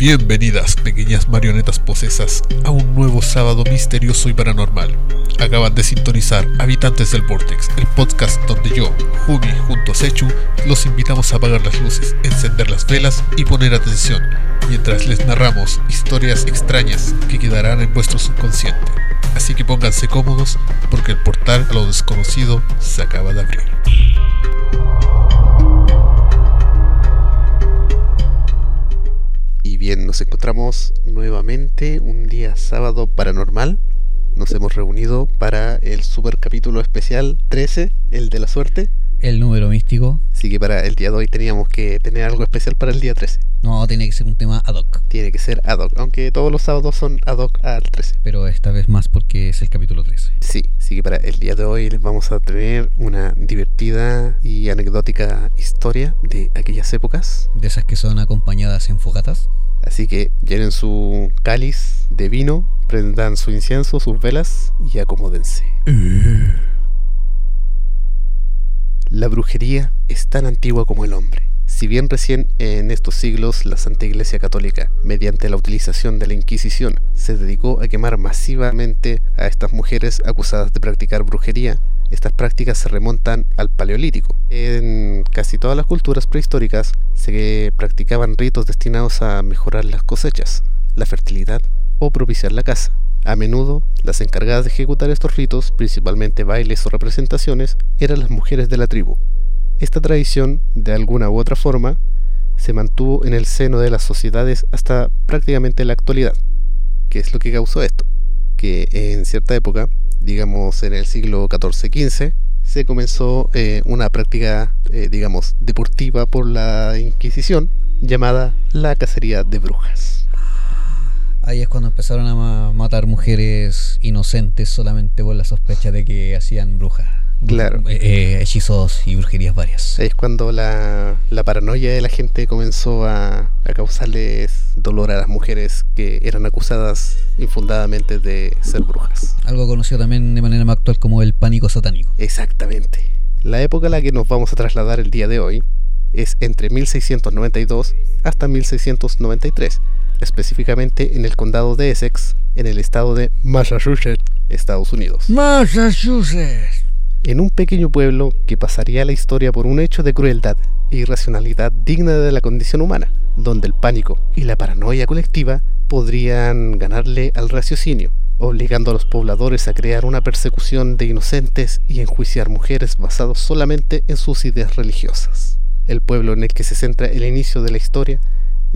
Bienvenidas, pequeñas marionetas posesas, a un nuevo sábado misterioso y paranormal. Acaban de sintonizar Habitantes del Vortex, el podcast donde yo, Jumi, junto a Sechu, los invitamos a apagar las luces, encender las velas y poner atención, mientras les narramos historias extrañas que quedarán en vuestro subconsciente. Así que pónganse cómodos, porque el portal a lo desconocido se acaba de abrir. Y bien, nos encontramos nuevamente un día sábado paranormal. Nos hemos reunido para el super capítulo especial 13, el de la suerte. El número místico. Así que para el día de hoy teníamos que tener algo especial para el día 13. No, tiene que ser un tema ad hoc. Tiene que ser ad hoc, aunque todos los sábados son ad hoc al 13. Pero esta vez más porque es el capítulo 13. Sí, así que para el día de hoy les vamos a tener una divertida y anecdótica historia de aquellas épocas. De esas que son acompañadas en fogatas. Así que llenen su cáliz de vino, prendan su incienso, sus velas y acomódense. La brujería es tan antigua como el hombre. Si bien recién en estos siglos la Santa Iglesia Católica, mediante la utilización de la Inquisición, se dedicó a quemar masivamente a estas mujeres acusadas de practicar brujería, estas prácticas se remontan al Paleolítico. En casi todas las culturas prehistóricas se practicaban ritos destinados a mejorar las cosechas, la fertilidad o propiciar la caza. A menudo, las encargadas de ejecutar estos ritos, principalmente bailes o representaciones, eran las mujeres de la tribu. Esta tradición, de alguna u otra forma, se mantuvo en el seno de las sociedades hasta prácticamente la actualidad. ¿Qué es lo que causó esto? Que en cierta época, digamos en el siglo XIV-XV, se comenzó eh, una práctica, eh, digamos, deportiva por la Inquisición llamada la cacería de brujas. Ahí es cuando empezaron a ma- matar mujeres inocentes solamente por la sospecha de que hacían brujas. Claro. Eh, eh, hechizos y brujerías varias. Es cuando la, la paranoia de la gente comenzó a, a causarles dolor a las mujeres que eran acusadas infundadamente de ser brujas. Algo conocido también de manera más actual como el pánico satánico. Exactamente. La época a la que nos vamos a trasladar el día de hoy es entre 1692 hasta 1693, específicamente en el condado de Essex, en el estado de Massachusetts, Estados Unidos. Massachusetts. En un pequeño pueblo que pasaría a la historia por un hecho de crueldad e irracionalidad digna de la condición humana, donde el pánico y la paranoia colectiva podrían ganarle al raciocinio, obligando a los pobladores a crear una persecución de inocentes y enjuiciar mujeres basados solamente en sus ideas religiosas. El pueblo en el que se centra el inicio de la historia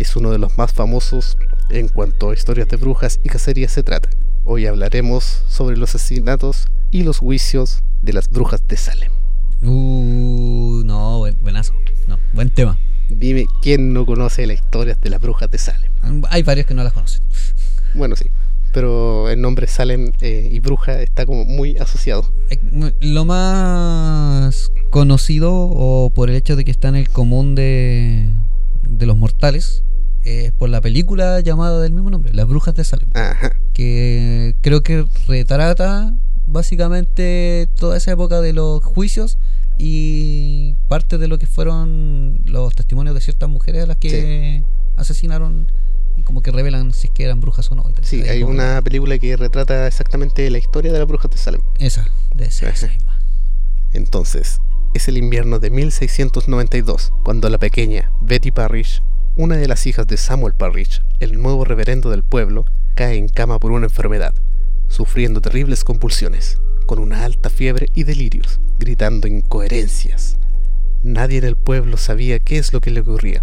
es uno de los más famosos en cuanto a historias de brujas y cacerías se trata. Hoy hablaremos sobre los asesinatos y los juicios de las brujas de Salem. Uh, no, buen, buenazo. No, buen tema. Dime quién no conoce las historias de las brujas de Salem. Hay varios que no las conocen. Bueno, sí, pero el nombre Salem eh, y bruja está como muy asociado. Lo más conocido, o por el hecho de que está en el común de, de los mortales, es por la película llamada del mismo nombre, Las Brujas de Salem, Ajá, que creo que retrata básicamente toda esa época de los juicios y parte de lo que fueron los testimonios de ciertas mujeres a las que asesinaron y como que revelan si es que eran brujas o no. sí, hay como- una película que retrata exactamente la historia de las brujas de Salem. Esa, de esa, esa misma. Entonces, es el invierno de 1692, cuando la pequeña Betty Parrish, una de las hijas de Samuel Parrish, el nuevo reverendo del pueblo, cae en cama por una enfermedad, sufriendo terribles convulsiones, con una alta fiebre y delirios, gritando incoherencias. Nadie en el pueblo sabía qué es lo que le ocurría,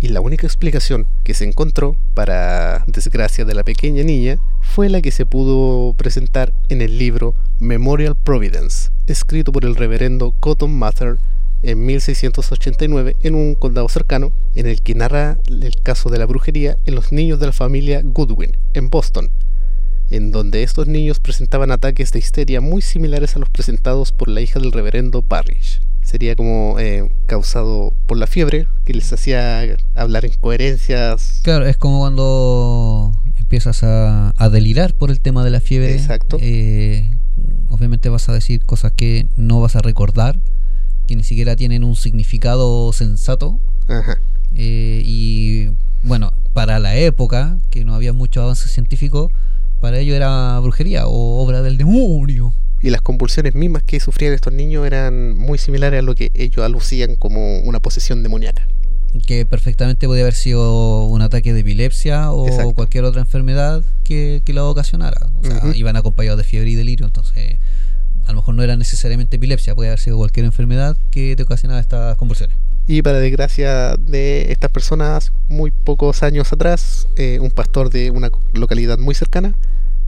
y la única explicación que se encontró, para desgracia de la pequeña niña, fue la que se pudo presentar en el libro Memorial Providence, escrito por el reverendo Cotton Mather en 1689 en un condado cercano, en el que narra el caso de la brujería en los niños de la familia Goodwin, en Boston, en donde estos niños presentaban ataques de histeria muy similares a los presentados por la hija del reverendo Parrish. Sería como eh, causado por la fiebre, que les hacía hablar en coherencias. Claro, es como cuando empiezas a, a delirar por el tema de la fiebre. Exacto. eh, obviamente vas a decir cosas que no vas a recordar, que ni siquiera tienen un significado sensato. Ajá. eh, y bueno, para la época, que no había mucho avance científico, para ello era brujería o obra del demonio. Y las convulsiones mismas que sufrían estos niños eran muy similares a lo que ellos alucían como una posesión demoníaca. Que perfectamente podía haber sido un ataque de epilepsia o Exacto. cualquier otra enfermedad que, que lo ocasionara. O sea, iban acompañados de fiebre y delirio, entonces a lo mejor no era necesariamente epilepsia, puede haber sido cualquier enfermedad que te ocasionaba estas convulsiones. Y para desgracia de estas personas, muy pocos años atrás, eh, un pastor de una localidad muy cercana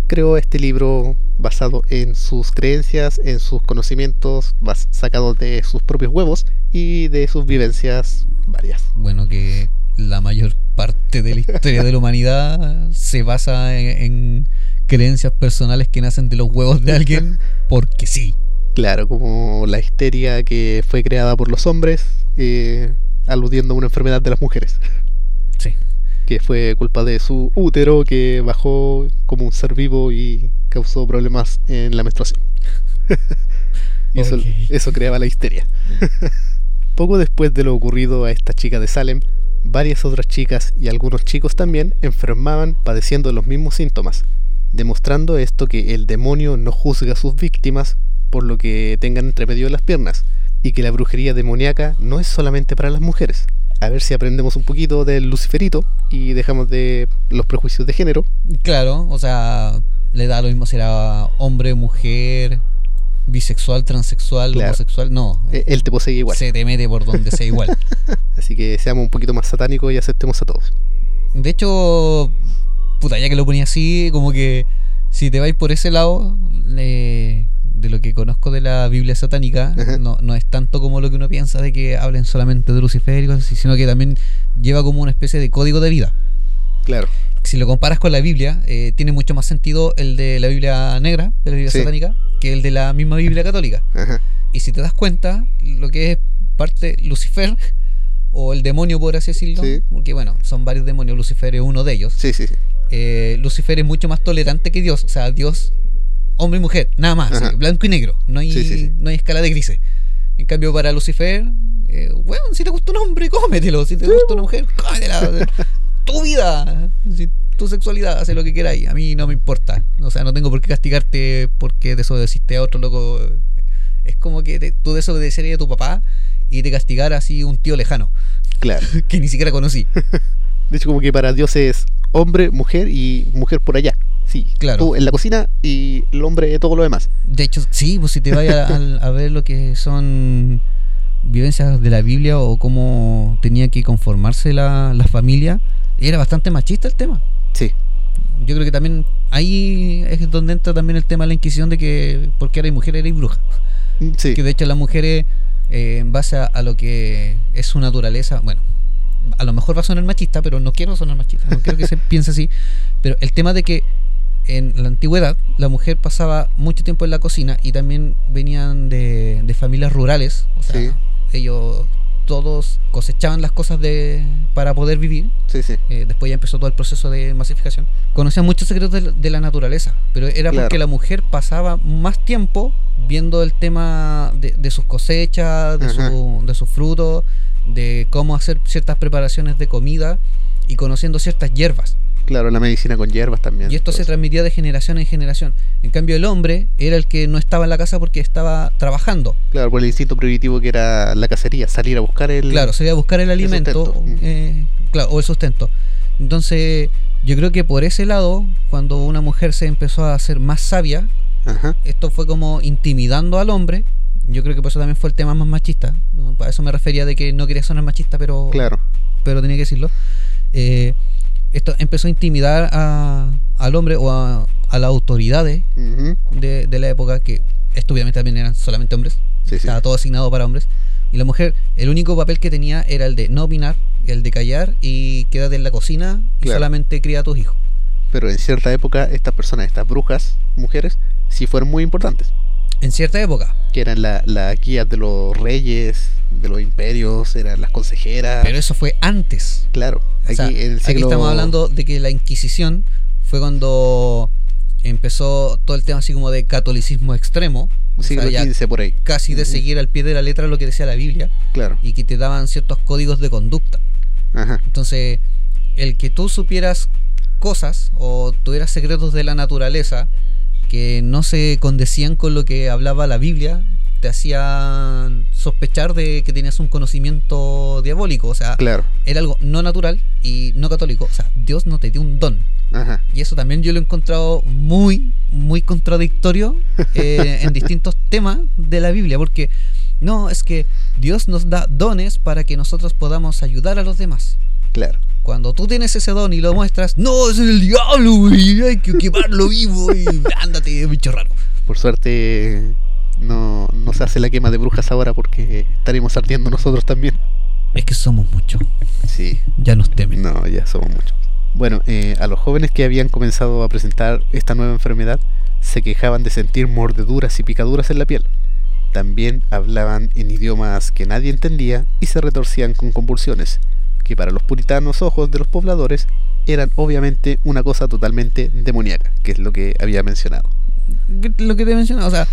creó este libro basado en sus creencias, en sus conocimientos, sacados de sus propios huevos y de sus vivencias varias. Bueno, que la mayor parte de la historia de la humanidad se basa en, en creencias personales que nacen de los huevos de alguien porque sí. Claro, como la histeria que fue creada por los hombres, eh, aludiendo a una enfermedad de las mujeres, Sí. Que fue culpa de su útero que bajó como un ser vivo y causó problemas en la menstruación. y eso, eso creaba la histeria. Poco después de lo ocurrido a esta chica de Salem, varias otras chicas y algunos chicos también enfermaban padeciendo los mismos síntomas, demostrando esto que el demonio no juzga a sus víctimas por lo que tengan entre medio de las piernas, y que la brujería demoníaca no es solamente para las mujeres. A ver si aprendemos un poquito del luciferito y dejamos de los prejuicios de género. Claro, o sea, le da lo mismo si era hombre, mujer, bisexual, transexual, Claro. homosexual. No, Eh, Él te posee igual. se te mete por donde sea igual. Así que seamos un poquito más satánicos y aceptemos a todos. De hecho, puta, ya que lo ponía así, como que si te vais por ese lado, eh, de lo que conozco de la Biblia satánica, Ajá. no, no es tanto como lo que uno piensa de que hablen solamente de Lucifer y cosas así, sino que también lleva como una especie de código de vida. Claro. Si lo comparas con la Biblia, eh, tiene mucho más sentido el de la Biblia negra, de la Biblia Sí. satánica, que el de la misma Biblia católica. Ajá. Y si te das cuenta, lo que es parte Lucifer, o el demonio, por así decirlo, Sí. porque bueno, son varios demonios, Lucifer es uno de ellos. Sí, sí, sí. Eh, Lucifer es mucho más tolerante que Dios, o sea, Dios, hombre y mujer, nada más, así, blanco y negro, no hay, Sí, sí, sí. no hay escala de grises. En cambio, para Lucifer, eh, bueno, si te gusta un hombre, cómetelo, si te gusta una mujer, cómetela. tu vida, si tu sexualidad, hace lo que queráis, a mí no me importa. O sea, no tengo por qué castigarte porque desobedeciste a otro loco. Es como que te- tú desobedecerías a tu papá y te castigara así un tío lejano, Claro. que ni siquiera conocí. De hecho, como que para Dios es hombre, mujer y mujer por allá. Sí. Claro. Tú en la cocina y el hombre todo lo demás. De hecho, sí, pues si te vayas a, a ver lo que son vivencias de la Biblia o cómo tenía que conformarse la, la familia, era bastante machista el tema. Sí. Yo creo que también ahí es donde entra también el tema de la Inquisición de que porque eres mujer eres bruja. Mm, Sí. Que de hecho las mujeres, eh, en base a, a lo que es su naturaleza, bueno, a lo mejor va a sonar machista, pero no quiero sonar machista, no quiero que se piense así. Pero el tema de que en la antigüedad la mujer pasaba mucho tiempo en la cocina y también venían de, de familias rurales, o sea, Sí. ellos todos cosechaban las cosas de para poder vivir Sí, sí. eh, después ya empezó todo el proceso de masificación, conocían muchos secretos de, la- de la naturaleza, pero era Claro. porque la mujer pasaba más tiempo viendo el tema de, de sus cosechas, de, su- de sus frutos, de cómo hacer ciertas preparaciones de comida y conociendo ciertas hierbas. Claro, la medicina con hierbas también. Y esto se transmitía de generación en generación. En cambio, el hombre era el que no estaba en la casa porque estaba trabajando. Claro, por el instinto primitivo que era la cacería, salir a buscar el. Claro, iba a buscar el alimento sustento. Mm. eh, claro, o el sustento. Entonces, yo creo que por ese lado, cuando una mujer se empezó a hacer más sabia, Ajá. esto fue como intimidando al hombre. Yo creo que por eso también fue el tema más machista. Para eso me refería de que no quería sonar machista, pero, Claro. pero tenía que decirlo. Eh, esto empezó a intimidar a- al hombre o a, a las autoridades de, de la época, que esto obviamente también eran solamente hombres. Sí, sí. Estaba todo asignado para hombres. Y la mujer, el único papel que tenía era el de no opinar, el de callar y quédate en la cocina y Claro. solamente cría a tus hijos. Pero en cierta época, estas personas, estas brujas, mujeres, sí fueron muy importantes. En cierta época. Que eran la- las guías de los reyes, de los imperios, eran las consejeras. Pero eso fue antes. Claro, O aquí sea, en el aquí siglo... estamos hablando de que la Inquisición fue cuando empezó todo el tema así como de catolicismo extremo. o sea, siglo ya XV por ahí. casi de seguir al pie de la letra lo que decía la Biblia Claro. y que te daban ciertos códigos de conducta. Ajá. Entonces, el que tú supieras cosas o tuvieras secretos de la naturaleza que no se condecían con lo que hablaba la Biblia, te hacían sospechar de que tenías un conocimiento diabólico. O sea, Claro. era algo no natural y no católico. O sea, Dios no te dio un don. Ajá. Y eso también yo lo he encontrado muy, muy contradictorio eh, en distintos temas de la Biblia. Porque no, es que Dios nos da dones para que nosotros podamos ayudar a los demás. Claro. Cuando tú tienes ese don y lo muestras, no, es el diablo, güey, hay que quemarlo vivo y ándate, bicho raro. Por suerte no, no se hace la quema de brujas ahora porque estaremos ardiendo nosotros también. Es que somos muchos, Sí. ya nos temen. No, ya somos muchos. Bueno, eh, a los jóvenes que habían comenzado a presentar esta nueva enfermedad se quejaban de sentir mordeduras y picaduras en la piel. También hablaban en idiomas que nadie entendía y se retorcían con convulsiones, que para los puritanos ojos de los pobladores eran obviamente una cosa totalmente demoníaca, que es lo que había mencionado. Lo que te mencionaba, o sea,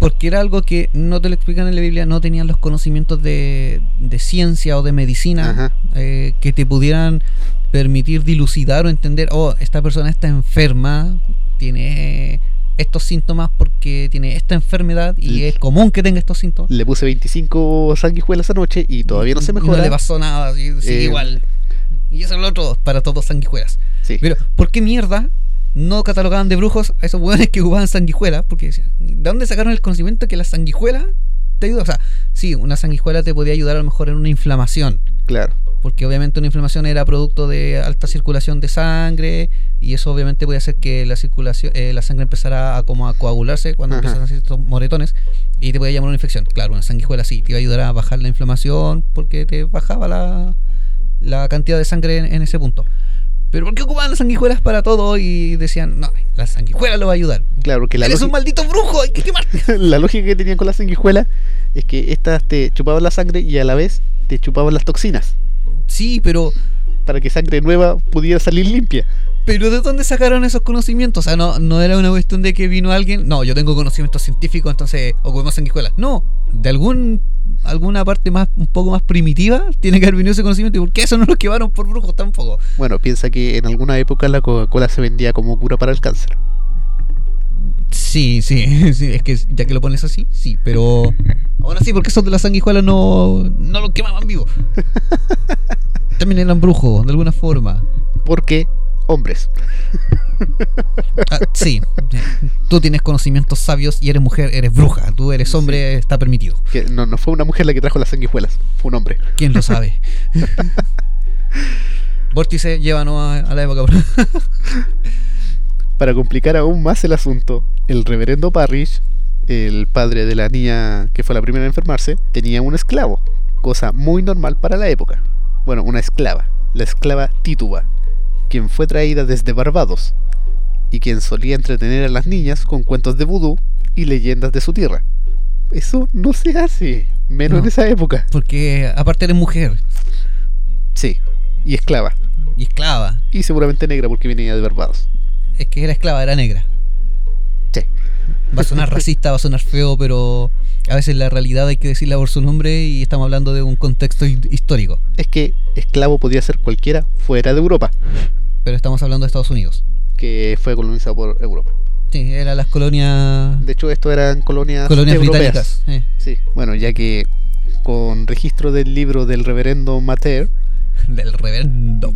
porque era algo que no te lo explican en la Biblia, no tenían los conocimientos de, de ciencia o de medicina eh, que te pudieran permitir dilucidar o entender, oh, esta persona está enferma, tiene estos síntomas porque tiene esta enfermedad y L- es común que tenga estos síntomas. Le puse 25 sanguijuelas anoche y todavía no se mejora. No le pasó nada, sí, Eh, igual. Y eso es lo otro, para todos sanguijuelas. Sí. Pero, ¿por qué mierda no catalogaban de brujos a esos hueones que ocupaban sanguijuelas? Porque decían, ¿de dónde sacaron el conocimiento que la sanguijuela te ayuda? O sea, sí, una sanguijuela te podía ayudar a lo mejor en una inflamación. Claro. Porque obviamente una inflamación era producto de alta circulación de sangre y eso obviamente podía hacer que la circulación, eh, la sangre empezara a como a coagularse cuando Ajá. empiezan a hacer estos moretones y te podía llamar una infección. Claro, una sanguijuela sí, te iba a ayudar a bajar la inflamación porque te bajaba la, la cantidad de sangre en, en ese punto. Pero ¿por qué ocupaban las sanguijuelas para todo y decían, no, la sanguijuela lo va a ayudar? Claro, que la, Eres un maldito brujo, hay que quemarte. la lógica que tenían con la sanguijuela es que estas te chupaban la sangre y a la vez te chupaban las toxinas Sí, pero para que sangre nueva pudiera salir limpia. Pero ¿de dónde sacaron esos conocimientos? O sea, no, no era una cuestión de que vino alguien. No, yo tengo conocimientos científicos, entonces ocupemos sanguijuelas. No, de algún alguna parte más un poco más primitiva tiene que haber venido ese conocimiento. ¿Y por qué eso no lo quemaron por brujos tampoco? Bueno, piensa que en alguna época la Coca-Cola se vendía como cura para el cáncer. Sí, sí, sí, es que ya que lo pones así, sí, pero aún así, porque esos de las sanguijuelas no, no lo quemaban vivo. También eran brujos, de alguna forma. Porque hombres. Ah, sí, tú tienes conocimientos sabios y eres mujer, eres bruja. Tú eres hombre, está permitido. Que no, no fue una mujer la que trajo las sanguijuelas, fue un hombre. ¿Quién lo sabe? Vórtice, llévanos a, a la época. Para complicar aún más el asunto, el reverendo Parrish, el padre de la niña que fue la primera a enfermarse, tenía un esclavo, cosa muy normal para la época. Bueno, una esclava, la esclava Tituba, quien fue traída desde Barbados y quien solía entretener a las niñas con cuentos de vudú y leyendas de su tierra. Eso no se hace, menos No. en esa época. Porque aparte eres mujer Sí, y esclava, y esclava. y seguramente negra porque venía de Barbados. Es que era esclava, era negra. Sí. Va a sonar racista, va a sonar feo, pero a veces la realidad hay que decirla por su nombre y estamos hablando de un contexto hi- histórico. Es que esclavo podía ser cualquiera fuera de Europa. Pero estamos hablando de Estados Unidos. que fue colonizado por Europa. Sí, eran las colonias, De hecho, esto eran colonias, colonias europeas. británicas. eh, Sí, bueno, ya que con registro del libro del reverendo Mater, del reverendo.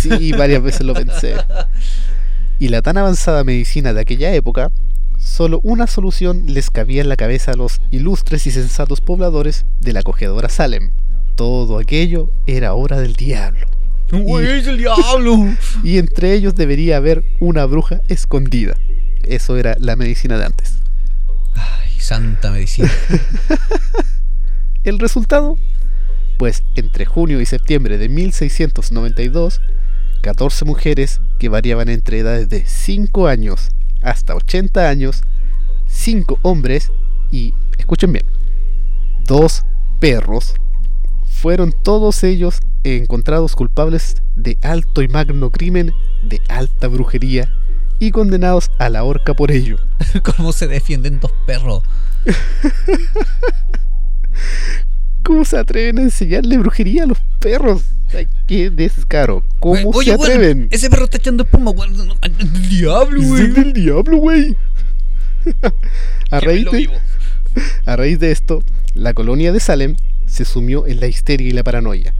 sí, varias veces lo pensé, y la tan avanzada medicina de aquella época, solo una solución les cabía en la cabeza a los ilustres y sensatos pobladores de la acogedora Salem. Todo aquello era obra del diablo, ¡Güey, es el diablo! y entre ellos debería haber una bruja escondida. Eso era la medicina de antes. Ay, santa medicina. ¿El resultado? Pues entre junio y septiembre de 1692, 14 mujeres que variaban entre edades de 5 años hasta 80 años, 5 hombres y, escuchen bien, 2 perros, fueron todos ellos encontrados culpables de alto y magno crimen, de alta brujería y condenados a la horca por ello. ¿Cómo se defienden dos perros? ¿Cómo se atreven a enseñarle brujería a los perros? Ay, qué descaro. ¿Cómo Oye, se atreven? ese perro está echando espuma, weón. El diablo, Es weón. del diablo, güey. a, raíz de, a raíz de esto, la colonia de Salem se sumió en la histeria y la paranoia,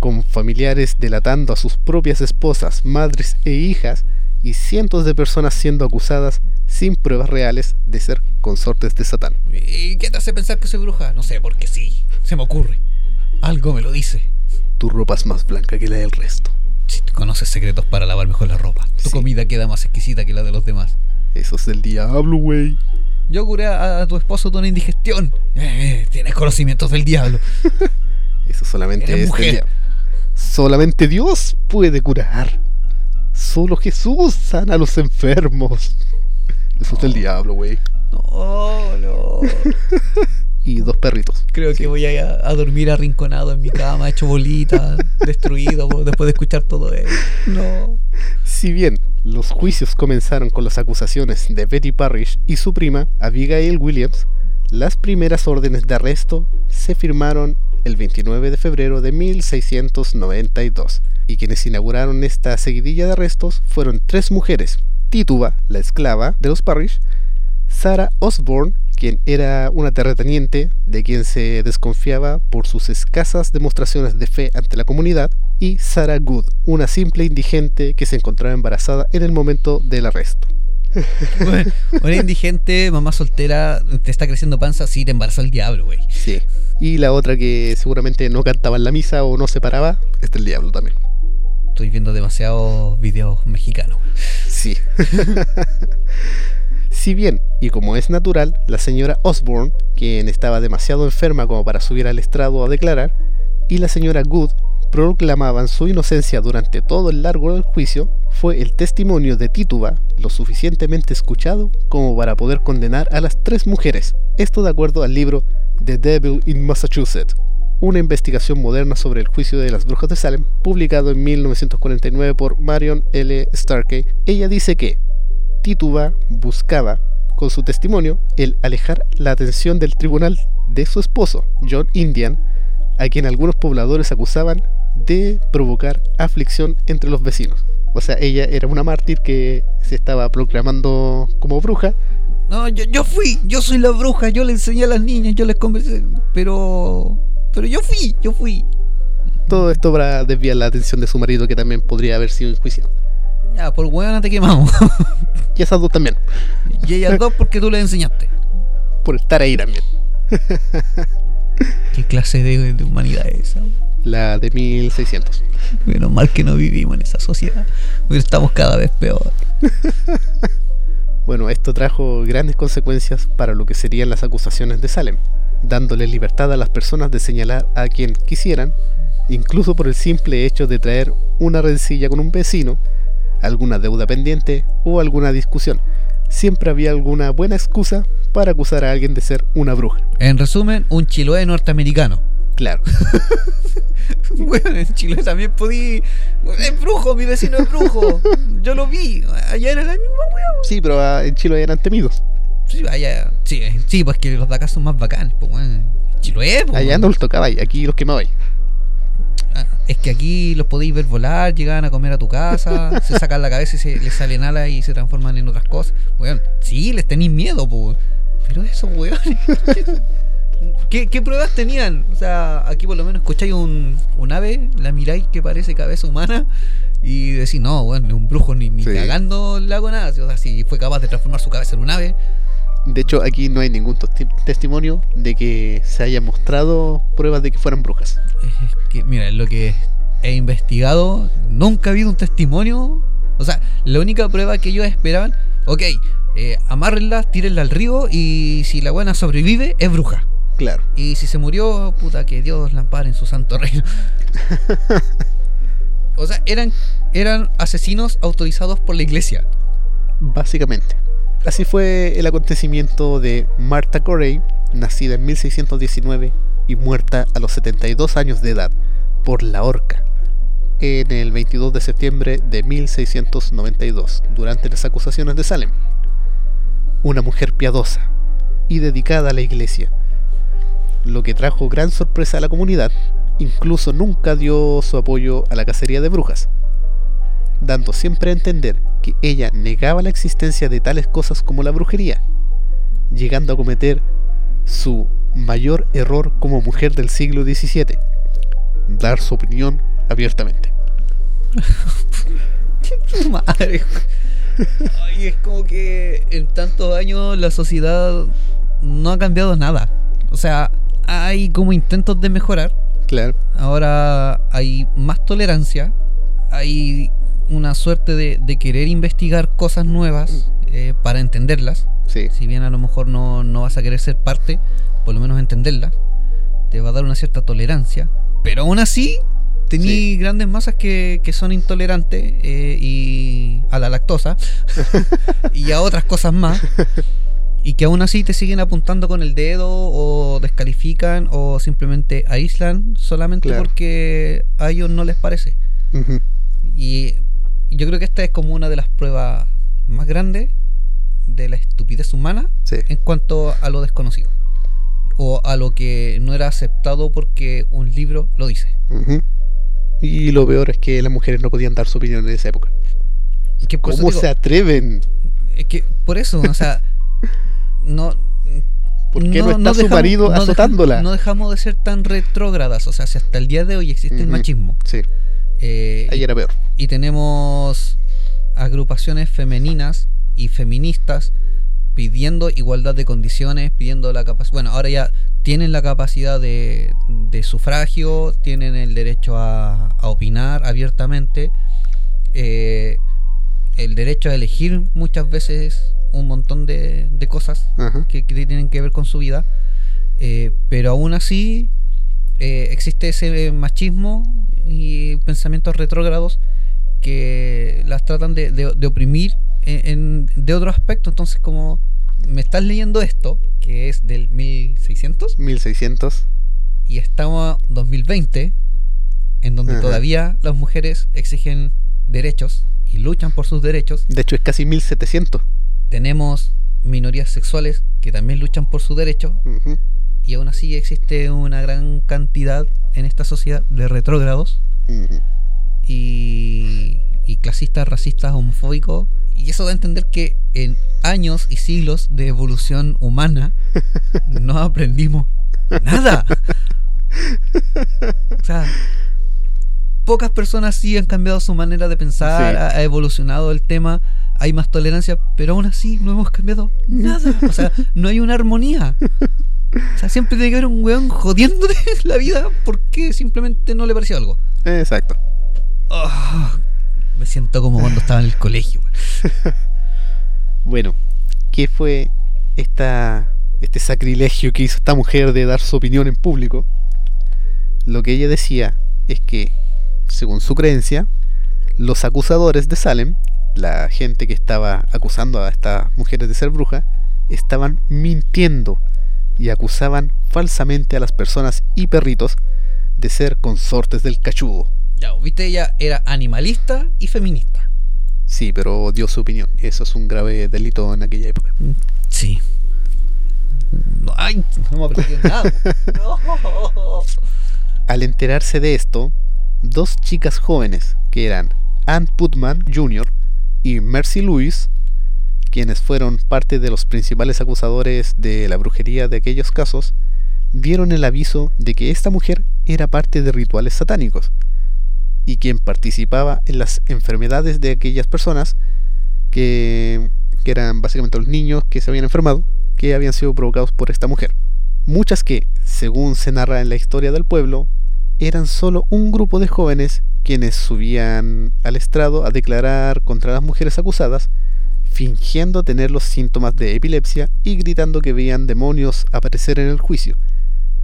con familiares delatando a sus propias esposas, madres e hijas, y cientos de personas siendo acusadas sin pruebas reales de ser consortes de Satán. ¿Y qué te hace pensar que soy bruja? No sé, porque sí. Se me ocurre. Algo me lo dice. Tu ropa es más blanca que la del resto. Si tú conoces secretos para lavar mejor la ropa, tu Sí. comida queda más exquisita que la de los demás. Eso es del diablo, güey. Yo curé a, a tu esposo de una indigestión. Eh, tienes conocimientos del diablo. Eso solamente Eres es del mujer. diablo. Solamente Dios puede curar. Solo Jesús sana a los enfermos. Eso es del diablo, güey. No, no. Y dos perritos. Creo Sí. que voy a, a dormir arrinconado en mi cama, hecho bolita, destruido después de escuchar todo esto. No. Si bien los juicios comenzaron con las acusaciones de Betty Parrish y su prima, Abigail Williams, las primeras órdenes de arresto se firmaron el 29 de febrero de 1692, y quienes inauguraron esta seguidilla de arrestos fueron tres mujeres, Tituba, la esclava de los Parrish, Sarah Osborne, quien era una terrateniente de quien se desconfiaba por sus escasas demostraciones de fe ante la comunidad, y Sarah Good, una simple indigente que se encontraba embarazada en el momento del arresto. Bueno, una indigente, mamá soltera, te está creciendo panza, sí, te embarazó el diablo, güey. Sí. Y la otra que seguramente no cantaba en la misa o no se paraba, es del diablo también. Estoy viendo demasiados videos mexicanos. Sí. si bien, y como es natural, la señora Osborne, quien estaba demasiado enferma como para subir al estrado a declarar, y la señora Good proclamaban su inocencia durante todo el largo del juicio, fue el testimonio de Tituba lo suficientemente escuchado como para poder condenar a las tres mujeres. Esto de acuerdo al libro The Devil in Massachusetts, una investigación moderna sobre el juicio de las brujas de Salem, publicado en 1949 por Marion L. Starkey. Ella dice que Tituba buscaba, con su testimonio, el alejar la atención del tribunal de su esposo, John Indian, a quien algunos pobladores acusaban de provocar aflicción entre los vecinos. O sea, ella era una mártir que se estaba proclamando como bruja. No, yo, yo fui, yo soy la bruja, yo le enseñé a las niñas, yo les conversé, pero... Pero yo fui, yo fui. Todo esto para desviar la atención de su marido, que también podría haber sido enjuiciado. Ya, por huevona te quemamos. Y esas dos también, y ellas dos porque tú les enseñaste. por estar ahí también. ¿Qué clase de, de humanidad es esa? La de 1600. Menos mal que no vivimos en esa sociedad. Estamos cada vez peor. Bueno, esto trajo grandes consecuencias para lo que serían las acusaciones de Salem, dándole libertad a las personas de señalar a quien quisieran, incluso por el simple hecho de traer una rencilla con un vecino, alguna deuda pendiente o alguna discusión. Siempre había alguna buena excusa para acusar a alguien de ser una bruja. En resumen, un chiloé norteamericano. Claro, Bueno, en Chile también podí. Es brujo, mi vecino es brujo. Yo lo vi. Allá era la misma weón. sí, pero ah, en Chile eran temidos. Sí, allá. Sí, sí, pues que los de acá son más bacanes, pues weón. Pues. Allá no los tocaba y aquí los quemaba. Es que aquí los podéis ver volar, llegan a comer a tu casa, se sacan la cabeza y se les salen alas y se transforman en otras cosas. Weón, sí, les tenéis miedo, pues. Pero eso, weón. ¿Qué, qué pruebas tenían? O sea, aquí por lo menos escucháis un, un ave, la miráis que parece cabeza humana y decís, no, bueno, ni un brujo ni, ni Sí. cagando le hago nada. O sea, si fue capaz de transformar su cabeza en un ave, De hecho, aquí no hay ningún testi- testimonio de que se haya mostrado pruebas de que fueran brujas. Es que, mira, lo que he investigado, nunca ha habido un testimonio. O sea, la única prueba que ellos esperaban, ok, eh, amárrenla, tírenla al río y si la buena sobrevive, es bruja. Claro. Y si se murió, puta, que Dios la ampare en su santo reino. o sea, eran, eran asesinos autorizados por la iglesia. Básicamente. Así fue el acontecimiento de Martha Corey, nacida en 1619 y muerta a los 72 años de edad por la horca en el 22 de septiembre de 1692 durante las acusaciones de Salem. Una mujer piadosa y dedicada a la iglesia. lo que trajo gran sorpresa a la comunidad, incluso nunca dio su apoyo a la cacería de brujas, dando siempre a entender que ella negaba la existencia de tales cosas como la brujería, llegando a cometer su mayor error como mujer del siglo XVII, dar su opinión abiertamente. Madre. Ay, es como que en tantos años la sociedad no ha cambiado nada. O sea, hay como intentos de mejorar. Claro. Ahora hay más tolerancia. Hay una suerte de, de querer investigar cosas nuevas eh, para entenderlas. Sí. Si bien a lo mejor no, no vas a querer ser parte, por lo menos entenderlas. Te va a dar una cierta tolerancia. Pero aún así, tení Sí. grandes masas que, que son intolerantes eh, y a la lactosa y a otras cosas más. Y que aún así te siguen apuntando con el dedo o descalifican o simplemente aíslan solamente Claro. porque a ellos no les parece. Y yo creo que esta es como una de las pruebas más grandes de la estupidez humana Sí. en cuanto a lo desconocido. O a lo que no era aceptado porque un libro lo dice. Y lo peor es que las mujeres no podían dar su opinión en esa época. Que ¿Cómo digo, se atreven? es que por eso, o sea, no. ¿Por qué no, está su dejamos- marido no azotándola? no dejamos de ser tan retrógradas. O sea, si hasta el día de hoy existe el machismo. Sí, eh, ahí era peor. y tenemos agrupaciones femeninas y feministas pidiendo igualdad de condiciones, pidiendo la capacidad. Bueno, ahora ya tienen la capacidad de, de sufragio, tienen el derecho a, a opinar abiertamente, eh, el derecho a elegir muchas veces un montón de, de cosas que tienen que ver con su vida, eh, pero aún así eh, existe ese machismo y pensamientos retrógrados que las tratan de, de- de oprimir en, en- de otro aspecto. Entonces, como me estás leyendo esto, que es del 1600, 1600. y estamos en 2020, en donde Ajá. todavía las mujeres exigen derechos y luchan por sus derechos, De hecho, es casi 1700. tenemos minorías sexuales que también luchan por su derecho. Y aún así existe una gran cantidad en esta sociedad de retrógrados y, y clasistas, racistas, homofóbicos. Y eso da a entender que en años y siglos de evolución humana no aprendimos nada. O sea, pocas personas sí han cambiado su manera de pensar, Sí. ha, ha evolucionado el tema, hay más tolerancia, pero aún así no hemos cambiado nada. O sea, no hay una armonía. O sea, siempre tiene que haber un weón jodiéndote la vida porque simplemente no le pareció algo. Exacto. Ah, me siento como cuando estaba en el colegio. Bueno, ¿qué fue esta, este sacrilegio que hizo esta mujer de dar su opinión en público? Lo que ella decía es que, según su creencia, los acusadores de Salem, la gente que estaba acusando a estas mujeres de ser brujas, estaban mintiendo y acusaban falsamente a las personas y perritos de ser consortes del cachudo. Ya, viste, ella era animalista y feminista. Sí, pero dio su opinión. Eso es un grave delito en aquella época. Sí. No, ay, no hemos aprendido nada. No. Al enterarse de esto, dos chicas jóvenes, que eran Ann Putman Jr. y Mercy Lewis, quienes fueron parte de los principales acusadores de la brujería de aquellos casos, dieron el aviso de que esta mujer era parte de rituales satánicos y quien participaba en las enfermedades de aquellas personas que, que eran básicamente los niños que se habían enfermado, que habían sido provocados por esta mujer. Muchas que, según se narra en la historia del pueblo, eran solo un grupo de jóvenes quienes subían al estrado a declarar contra las mujeres acusadas, fingiendo tener los síntomas de epilepsia y gritando que veían demonios aparecer en el juicio,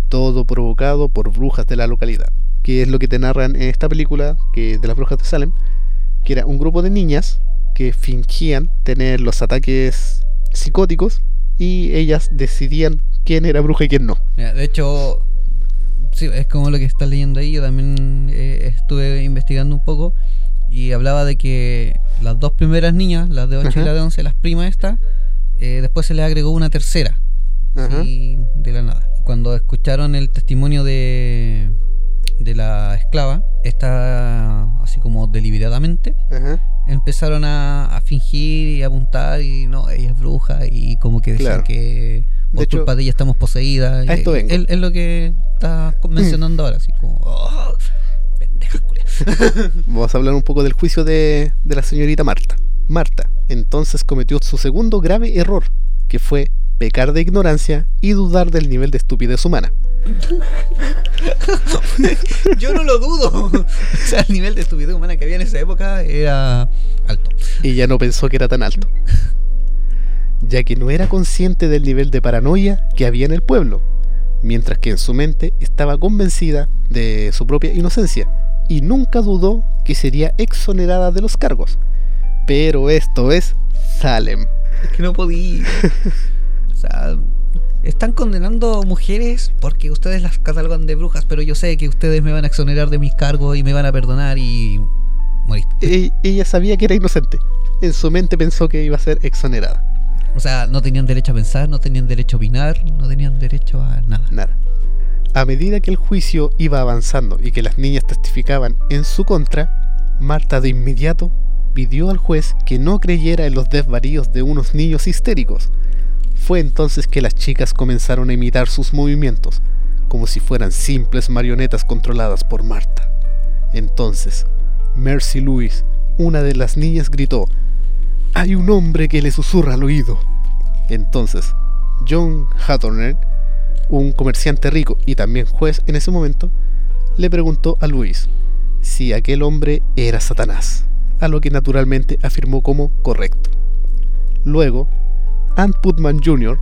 todo provocado por brujas de la localidad, que es lo que te narran en esta película, que es de las brujas de Salem, que era un grupo de niñas que fingían tener los ataques psicóticos y ellas decidían quién era bruja y quién no. De hecho, sí, es como lo que estás leyendo ahí. Yo también eh, estuve investigando un poco y hablaba de que las dos primeras niñas, las de 8 Ajá. y la de 11, las primas estas, eh, después se les agregó una tercera. Así, de la nada. cuando escucharon el testimonio de, de la esclava, esta así como deliberadamente, Ajá. empezaron a, a fingir y a apuntar y no, ella es bruja y como que decían Claro. que por De hecho, culpa de ella estamos poseídas. a esto y- vengo. Es, es lo que está mencionando ahora, así como, oh. Vamos a hablar un poco del juicio de, de la señorita Marta. Marta entonces cometió su segundo grave error, que fue pecar de ignorancia y dudar del nivel de estupidez humana. Yo no lo dudo. o sea, el nivel de estupidez humana que había en esa época era alto. Ella no pensó que era tan alto, ya que no era consciente del nivel de paranoia que había en el pueblo, mientras que en su mente estaba convencida de su propia inocencia y nunca dudó que sería exonerada de los cargos. Pero esto es Salem. Es que no podía. O sea, están condenando mujeres porque ustedes las catalogan de brujas, pero yo sé que ustedes me van a exonerar de mis cargos y me van a perdonar y moriste. Ella sabía que era inocente. En su mente pensó que iba a ser exonerada. O sea, no tenían derecho a pensar, no tenían derecho a opinar, no tenían derecho a nada. Nada. A medida que el juicio iba avanzando y que las niñas testificaban en su contra, Marta de inmediato pidió al juez que no creyera en los desvaríos de unos niños histéricos. Fue entonces que las chicas comenzaron a imitar sus movimientos, como si fueran simples marionetas controladas por Marta. Entonces, Mercy Louise, una de las niñas, gritó, Hay un hombre que le susurra al oído. Entonces, John Hatterner, un comerciante rico y también juez en ese momento, le preguntó a Luis si aquel hombre era Satanás, a lo que naturalmente afirmó como correcto. Luego, Ann Putman Jr.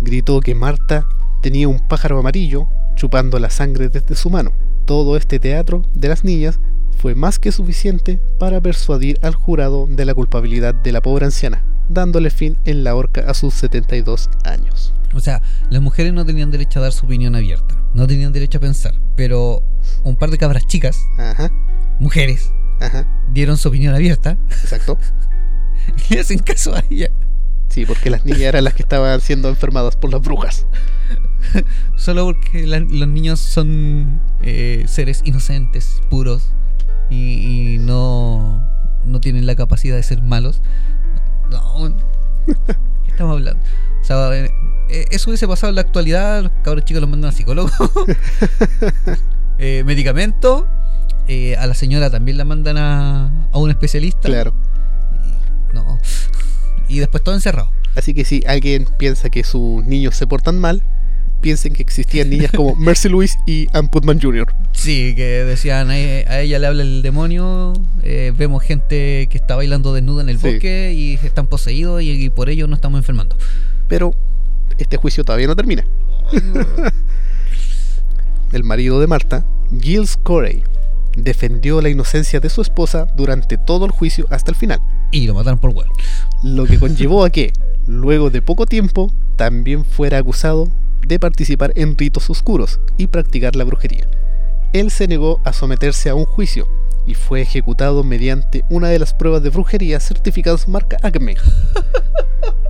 gritó que Marta tenía un pájaro amarillo chupando la sangre desde su mano. Todo este teatro de las niñas fue más que suficiente para persuadir al jurado de la culpabilidad de la pobre anciana, dándole fin en la horca a sus 72 años. O sea, las mujeres no tenían derecho a dar su opinión abierta, no tenían derecho a pensar, pero un par de cabras chicas, Ajá, mujeres, ajá, dieron su opinión abierta exacto. y hacen caso a ella. Sí, porque las niñas eran las que estaban siendo enfermadas por las brujas. Solo porque la- los niños son eh, seres inocentes, puros y, y no, no tienen la capacidad de ser malos. No, ¿qué estamos hablando? O sea, eso hubiese pasado en la actualidad, los cabros chicos los mandan a psicólogo. eh, medicamento, eh, a la señora también la mandan a, a un especialista. Claro. Y, no. Y después todo encerrado. Así que si alguien piensa que sus niños se portan mal, piensen que existían niñas como Mercy Louise y Ann Putman Jr. Sí, que decían, a a ella le habla el demonio, eh, vemos gente que está bailando desnuda en el Sí. bosque y están poseídos y, y por ello no estamos enfermando. Pero este juicio todavía no termina. El marido de Marta, Giles Corey, defendió la inocencia de su esposa durante todo el juicio hasta el final, Y lo mataron por huevo. lo que conllevó a que, luego de poco tiempo, también fuera acusado de participar en ritos oscuros y practicar la brujería. Él se negó a someterse a un juicio y fue ejecutado mediante una de las pruebas de brujería certificadas marca Acme.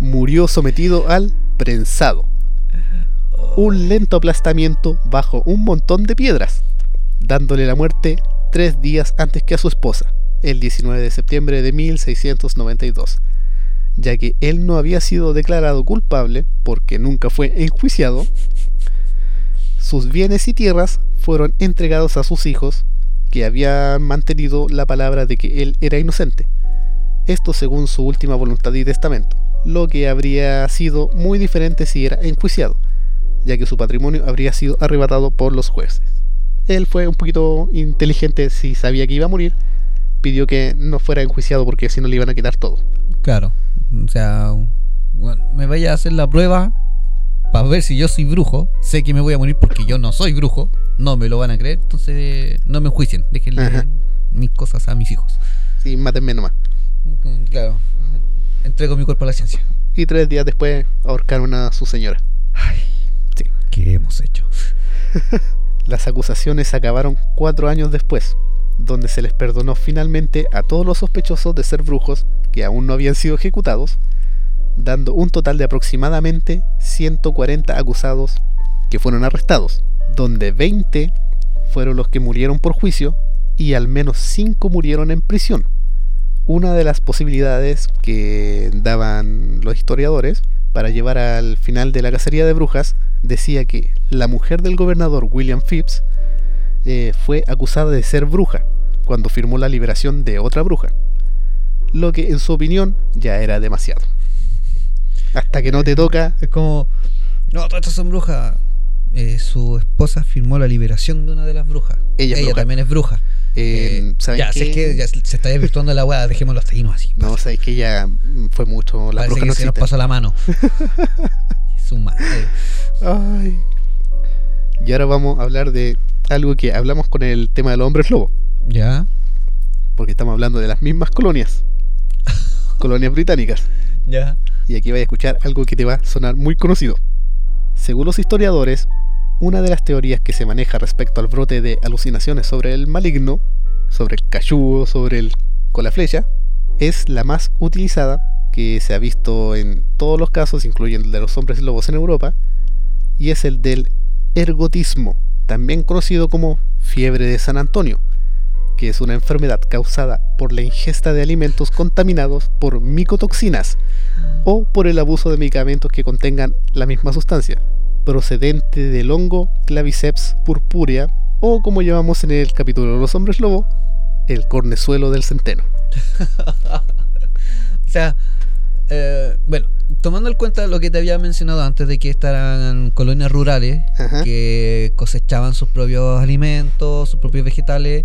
Murió sometido al prensado, un lento aplastamiento bajo un montón de piedras, dándole la muerte tres días antes que a su esposa, el 19 de septiembre de 1692, ya que él no había sido declarado culpable porque nunca fue enjuiciado. Sus bienes y tierras fueron entregados a sus hijos, que habían mantenido la palabra de que él era inocente. Esto según su última voluntad y testamento, lo que habría sido muy diferente si era enjuiciado, ya que su patrimonio habría sido arrebatado por los jueces. Él fue un poquito inteligente si sabía que iba a morir, pidió que no fuera enjuiciado porque si no le iban a quitar todo. Claro. O sea, bueno, me vaya a hacer la prueba para ver si yo soy brujo. Sé que me voy a morir porque yo no soy brujo. No me lo van a creer. Entonces, no me enjuicien. Déjenle Ajá. mis cosas a mis hijos. Sí, mátenme nomás. Mm, Claro. Entrego mi cuerpo a la ciencia. Y tres días después ahorcaron a su señora. Ay, Sí. ¿qué hemos hecho? Las acusaciones acabaron cuatro años después, donde se les perdonó finalmente a todos los sospechosos de ser brujos que aún no habían sido ejecutados, dando un total de aproximadamente 140 acusados que fueron arrestados, donde 20 fueron los que murieron por juicio y al menos 5 murieron en prisión. Una de las posibilidades que daban los historiadores para llevar al final de la cacería de brujas decía que la mujer del gobernador William Phipps eh, fue acusada de ser bruja cuando firmó la liberación de otra bruja, lo que en su opinión ya era demasiado. Hasta que no te toca... Es como, no, todas estas son brujas. Eh, su esposa firmó la liberación de una de las brujas. Ella, Ella bruja. también es bruja. Eh, Eh, ¿sabes ya, si es que ya se está desvirtuando la weá, dejémoslo hasta ahí no así. No, sabes que ya mm, fue mucho. La Parece bruja que no se nos pasó la mano. Su madre. Ay. Y ahora vamos a hablar de algo que hablamos con el tema de los hombres lobo. Ya, Porque estamos hablando de las mismas colonias. colonias británicas. ya. Y aquí vais a escuchar algo que te va a sonar muy conocido. Según los historiadores, una de las teorías que se maneja respecto al brote de alucinaciones sobre el maligno, sobre el cayúo, sobre el con la flecha, es la más utilizada que se ha visto en todos los casos, incluyendo el de los hombres lobos en Europa, y es el del ergotismo, también conocido como fiebre de San Antonio, que es una enfermedad causada por la ingesta de alimentos contaminados por micotoxinas o por el abuso de medicamentos que contengan la misma sustancia, procedente del hongo Claviceps purpurea o como llamamos en el capítulo de los hombres lobo, el cornezuelo del centeno. O sea, eh, bueno, tomando en cuenta lo que te había mencionado antes de que estaban colonias rurales Ajá. que cosechaban sus propios alimentos, sus propios vegetales.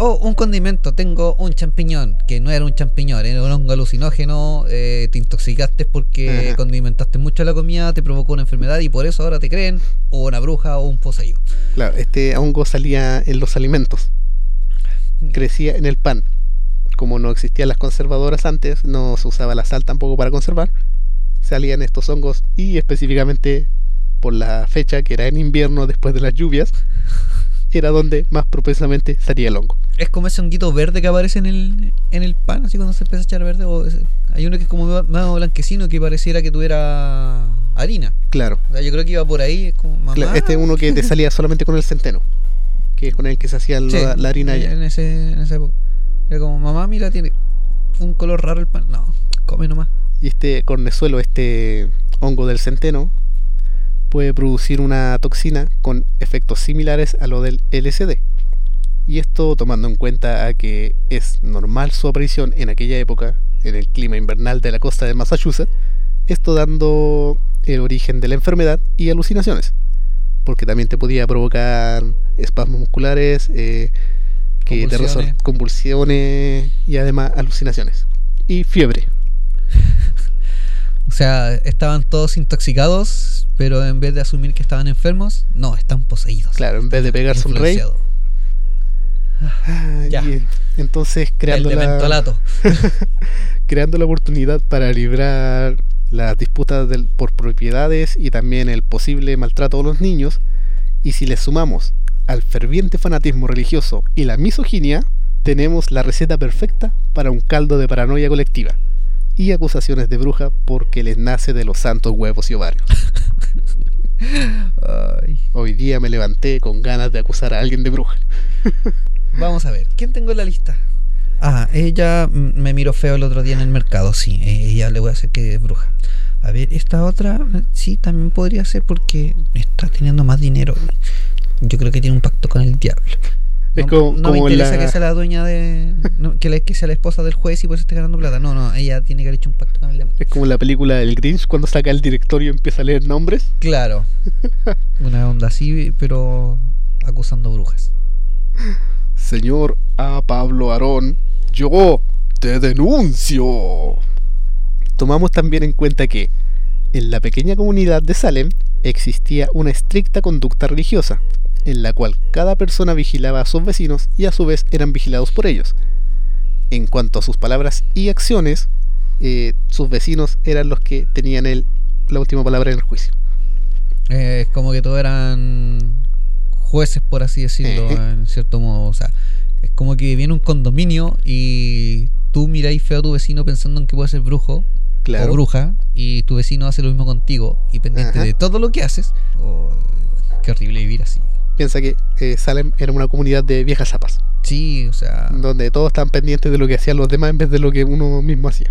O un condimento, tengo un champiñón, que no era un champiñón, era un hongo alucinógeno, eh, te intoxicaste porque Ajá. condimentaste mucho la comida, te provocó una enfermedad y por eso ahora te creen o una bruja o un poseído. Claro, este hongo salía en los alimentos, crecía en el pan. Como no existían las conservadoras antes, no se usaba la sal tampoco para conservar, salían estos hongos y específicamente por la fecha que era en invierno después de las lluvias, era donde más propensamente salía el hongo. Es como ese honguito verde que aparece en el, en el pan, así cuando se empieza a echar verde. O hay uno que es como más- blanquecino que pareciera que tuviera harina. Claro, O sea, yo creo que iba por ahí, es como mamá. Cla- este es uno que te salía solamente con el centeno, que es con el que se hacía la, Sí, la harina allá. En, ese, en esa época. Era como, mamá, mira, tiene un color raro el pan. No, come nomás. Y este cornezuelo, este hongo del centeno, puede producir una toxina con efectos similares a lo del LSD. Y esto tomando en cuenta a que es normal su aparición en aquella época, en el clima invernal de la costa de Massachusetts, esto dando el origen de la enfermedad y alucinaciones. Porque también te podía provocar espasmos musculares, eh, que te Convulsiones. convulsiones y además alucinaciones. Y fiebre. O sea, estaban todos intoxicados, pero en vez de asumir que estaban enfermos, no, están poseídos. Claro, en vez de pegarse un rey. Ah, Ya. y entonces El creando de la, creando la oportunidad para librar las disputas del- por propiedades y también el posible maltrato a los niños. Y si le sumamos al ferviente fanatismo religioso y la misoginia, tenemos la receta perfecta para un caldo de paranoia colectiva y acusaciones de bruja porque les nace de los santos huevos y ovarios. Ay. Hoy día me levanté con ganas de acusar a alguien de bruja. Vamos a ver, ¿quién tengo en la lista? Ah, ella mm, me miró feo el otro día en el mercado, sí, eh, ella le voy a hacer que es bruja. A ver, esta otra, eh, sí, también podría ser porque está teniendo más dinero. Yo creo que tiene un pacto con el diablo. Es no, como, no me como interesa la- que sea la dueña de. no, que, la- que sea la esposa del juez y por eso esté ganando plata. No, no, ella tiene que haber hecho un pacto con el demonio. Es como la película El Grinch cuando saca el directorio y empieza a leer nombres. Claro. Una onda así, pero acusando brujas. Señor A. Pablo Aarón, yo te denuncio. Tomamos también en cuenta que en la pequeña comunidad de Salem existía una estricta conducta religiosa, en la cual cada persona vigilaba a sus vecinos y a su vez eran vigilados por ellos. En cuanto a sus palabras y acciones, eh, sus vecinos eran los que tenían el, la última palabra en el juicio. Eh, es como que todos eran jueces, por así decirlo, en cierto modo. O sea, es como que viene un condominio y tú miráis feo a tu vecino pensando en que puede ser brujo Claro. o bruja y tu vecino hace lo mismo contigo y pendiente Ajá. de todo lo que haces. o- Qué horrible vivir así. Piensa que eh, Salem era una comunidad de viejas zapas, Sí, o sea. donde todos estaban pendientes de lo que hacían los demás en vez de lo que uno mismo hacía.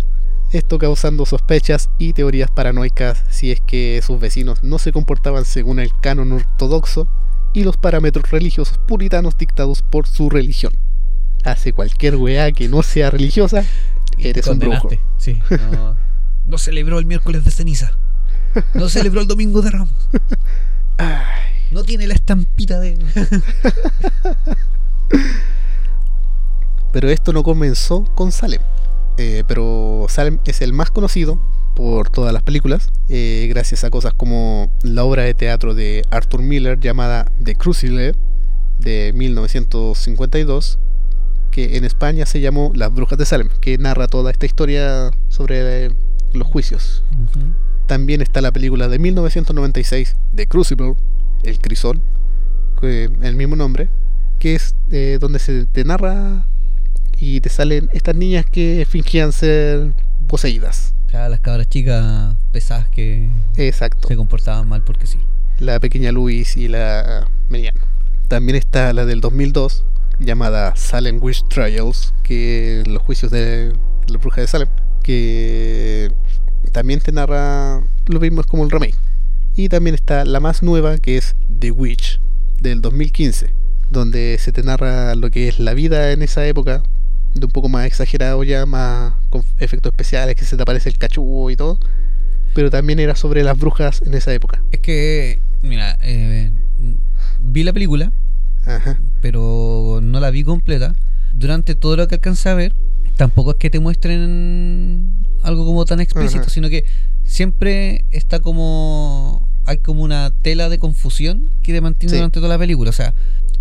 Esto causando sospechas y teorías paranoicas si es que sus vecinos no se comportaban según el canon ortodoxo y los parámetros religiosos puritanos dictados por su religión. Hace cualquier weá que no sea religiosa, eres un brujo. Sí. No, no celebró el miércoles de ceniza. No celebró el domingo de Ramos. No tiene la estampita de. Pero esto no comenzó con Salem. Eh, pero Salem es el más conocido por todas las películas, eh, gracias a cosas como la obra de teatro de Arthur Miller llamada The Crucible de 1952, que en España se llamó Las Brujas de Salem, que narra toda esta historia sobre los juicios. También está la película de 1996, The Crucible, El Crisol, que el mismo nombre, que es eh, donde se te narra y te salen estas niñas que fingían ser poseídas. Sea, las cabras chicas pesadas que Exacto. se comportaban mal porque sí. La pequeña Louise y la mediana. También está la del 2002, llamada Salem Witch Trials, que los juicios de la bruja de Salem, que también te narra lo mismo, es como el remake. Y también está la más nueva, que es The Witch, del 2015, donde se te narra lo que es la vida en esa época, de un poco más exagerado ya, más con efectos especiales, que se te aparece el cachugo y todo. Pero también era sobre las brujas en esa época. Es que, mira, eh, vi la película, Ajá. pero no la vi completa. Durante todo lo que alcancé a ver, tampoco es que te muestren algo como tan explícito, Ajá. sino que siempre está como. Hay como una tela de confusión que te mantiene Sí. durante toda la película. O sea,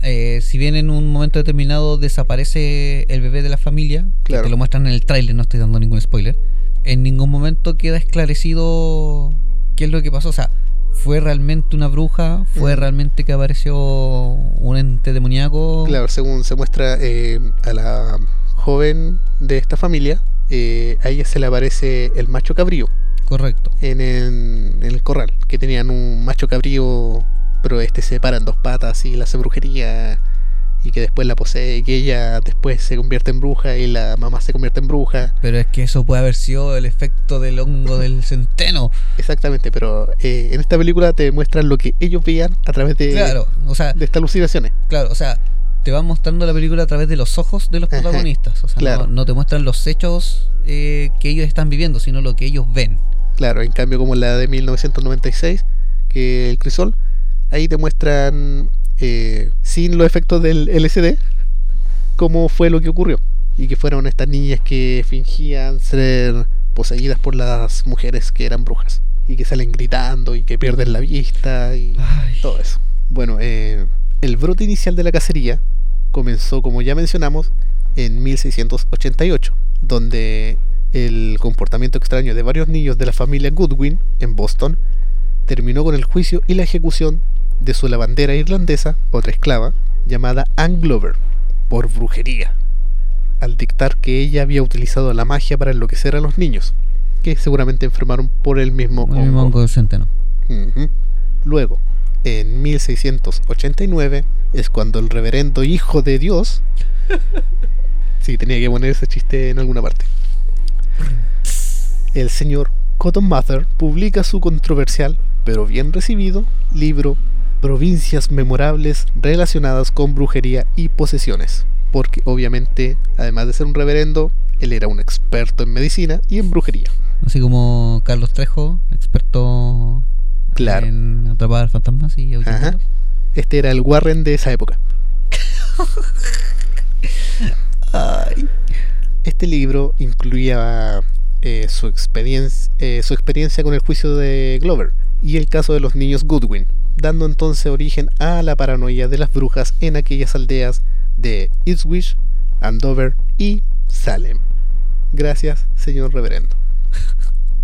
eh, si bien en un momento determinado desaparece el bebé de la familia, que te lo muestran en el tráiler, no estoy dando ningún spoiler, en ningún momento queda esclarecido qué es lo que pasó. O sea, ¿fue realmente una bruja? ¿Fue Mm. realmente que apareció un ente demoníaco? Claro, según se muestra eh, a la joven de esta familia, eh, a ella se le aparece el macho cabrío Correcto. en el, en el corral, que tenían un macho cabrío, pero este se para en dos patas y le hace brujería y que después la posee y que ella después se convierte en bruja y la mamá se convierte en bruja. Pero es que eso puede haber sido el efecto del hongo del centeno. Exactamente, pero eh, en esta película te muestran lo que ellos veían a través de, Claro, o sea, de estas alucinaciones. claro, o sea, te van mostrando la película a través de los ojos de los Ajá, protagonistas. O sea, claro. no, no te muestran los hechos eh, que ellos están viviendo, sino lo que ellos ven. Claro, en cambio como la de 1996, que el crisol, ahí te muestran eh, sin los efectos del LCD cómo fue lo que ocurrió. Y que fueron estas niñas que fingían ser poseídas por las mujeres que eran brujas. Y que salen gritando y que pierden la vista y Ay. todo eso. Bueno, eh, el brote inicial de la cacería comenzó, como ya mencionamos, en 1688, donde el comportamiento extraño de varios niños de la familia Goodwin en Boston terminó con el juicio y la ejecución de su lavandera irlandesa, otra esclava, llamada Anne Glover, por brujería, al dictar que ella había utilizado la magia para enloquecer a los niños, que seguramente enfermaron por el mismo El mismo hongo. Luego, en 1689, es cuando el reverendo hijo de Dios. sí, tenía que poner ese chiste en alguna parte. El señor Cotton Mather publica su controversial, pero bien recibido, libro Provincias memorables relacionadas con brujería y posesiones. Porque obviamente, además de ser un reverendo, él era un experto en medicina y en brujería. Así como Carlos Trejo, experto Claro. en atrapar fantasmas y. Este era el Warren de esa época. Ay. Este libro incluía eh, su, experiencia, eh, su experiencia con el juicio de Glover y el caso de los niños Goodwin, dando entonces origen a la paranoia de las brujas en aquellas aldeas de Ipswich, Andover y Salem. Gracias, señor reverendo.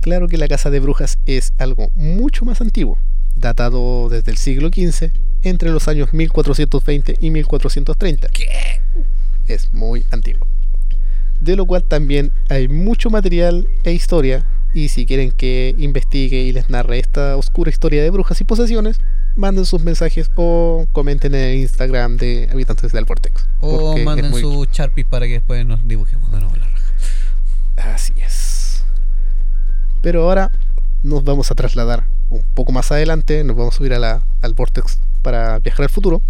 Claro que la casa de brujas es algo mucho más antiguo, datado desde el siglo XV, entre los años 1420 y 1430. Es muy antiguo. De lo cual también hay mucho material e historia Y si quieren que investigue y les narre esta oscura historia de brujas y posesiones, manden sus mensajes o comenten en el Instagram de Habitantes del Vortex. O manden muy- su Sharpie para que después nos dibujemos de nuevo la raja. Así es. Pero ahora nos vamos a trasladar un poco más adelante, nos vamos a subir a la, al Vortex para viajar al futuro,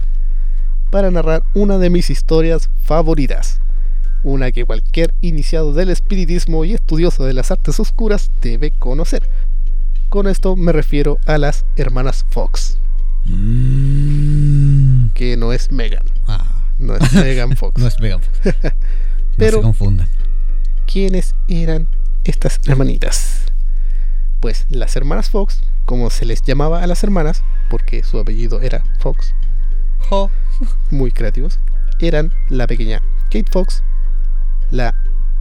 para narrar una de mis historias favoritas. Una que cualquier iniciado del espiritismo y estudioso de las artes oscuras debe conocer. Con esto me refiero a las hermanas Fox, que no es Megan, Ah, no es Megan Fox. no es Megan Fox. No Pero- se confundan. ¿Quiénes eran estas hermanitas? Pues las hermanas Fox, como se les llamaba a las hermanas, porque su apellido era Fox, Jo. muy creativos, eran la pequeña Kate Fox, la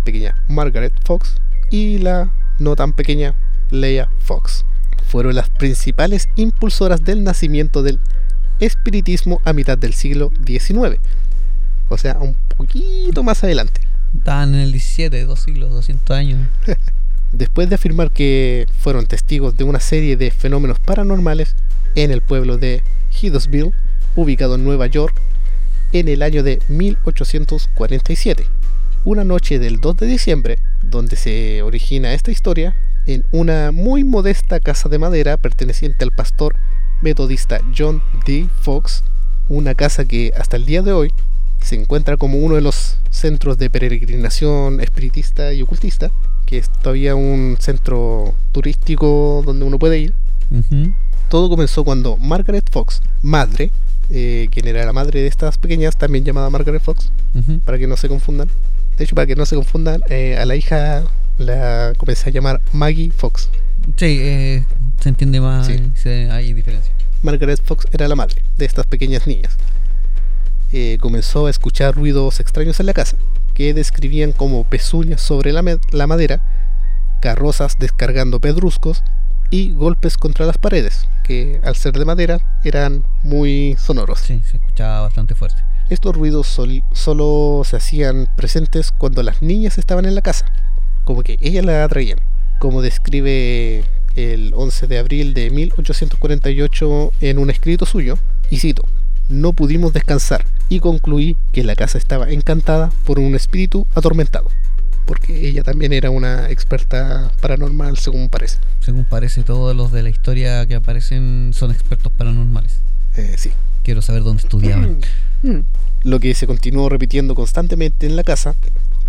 pequeña Margaret Fox y la no tan pequeña Leia Fox. Fueron las principales impulsoras del nacimiento del espiritismo a mitad del siglo XIX. O sea, un poquito más adelante. Estaban en el 17, dos siglos, 200 años. después de afirmar que fueron testigos de una serie de fenómenos paranormales en el pueblo de Hidalsville, ubicado en Nueva York, en el año de 1847. Una noche del 2 de diciembre, donde se origina esta historia, en una muy modesta casa de madera perteneciente al pastor metodista John D. Fox, una casa que hasta el día de hoy se encuentra como uno de los centros de peregrinación espiritista y ocultista, que es todavía un centro turístico donde uno puede ir. Todo comenzó cuando Margaret Fox, madre, eh, quien era la madre de estas pequeñas, también llamada Margaret Fox, para que no se confundan. De hecho, para que no se confundan, eh, a la hija la comencé a llamar Maggie Fox. Sí, eh, se entiende más, Sí. se- hay diferencia. Margaret Fox era la madre de estas pequeñas niñas. Eh, comenzó a escuchar ruidos extraños en la casa, que describían como pezuñas sobre la madera, carrozas descargando pedruscos y golpes contra las paredes, que al ser de madera eran muy sonoros. Sí, se escuchaba bastante fuerte. Estos ruidos sol- solo se hacían presentes cuando las niñas estaban en la casa, como que ellas la atraían, como describe el 11 de abril de 1848 en un escrito suyo, y cito, no pudimos descansar y concluí que la casa estaba encantada por un espíritu atormentado, porque ella también era una experta paranormal según parece. Según parece, todos los de la historia que aparecen son expertos paranormales. Eh, sí. Quiero saber dónde estudiaban. Lo que se continuó repitiendo constantemente en la casa,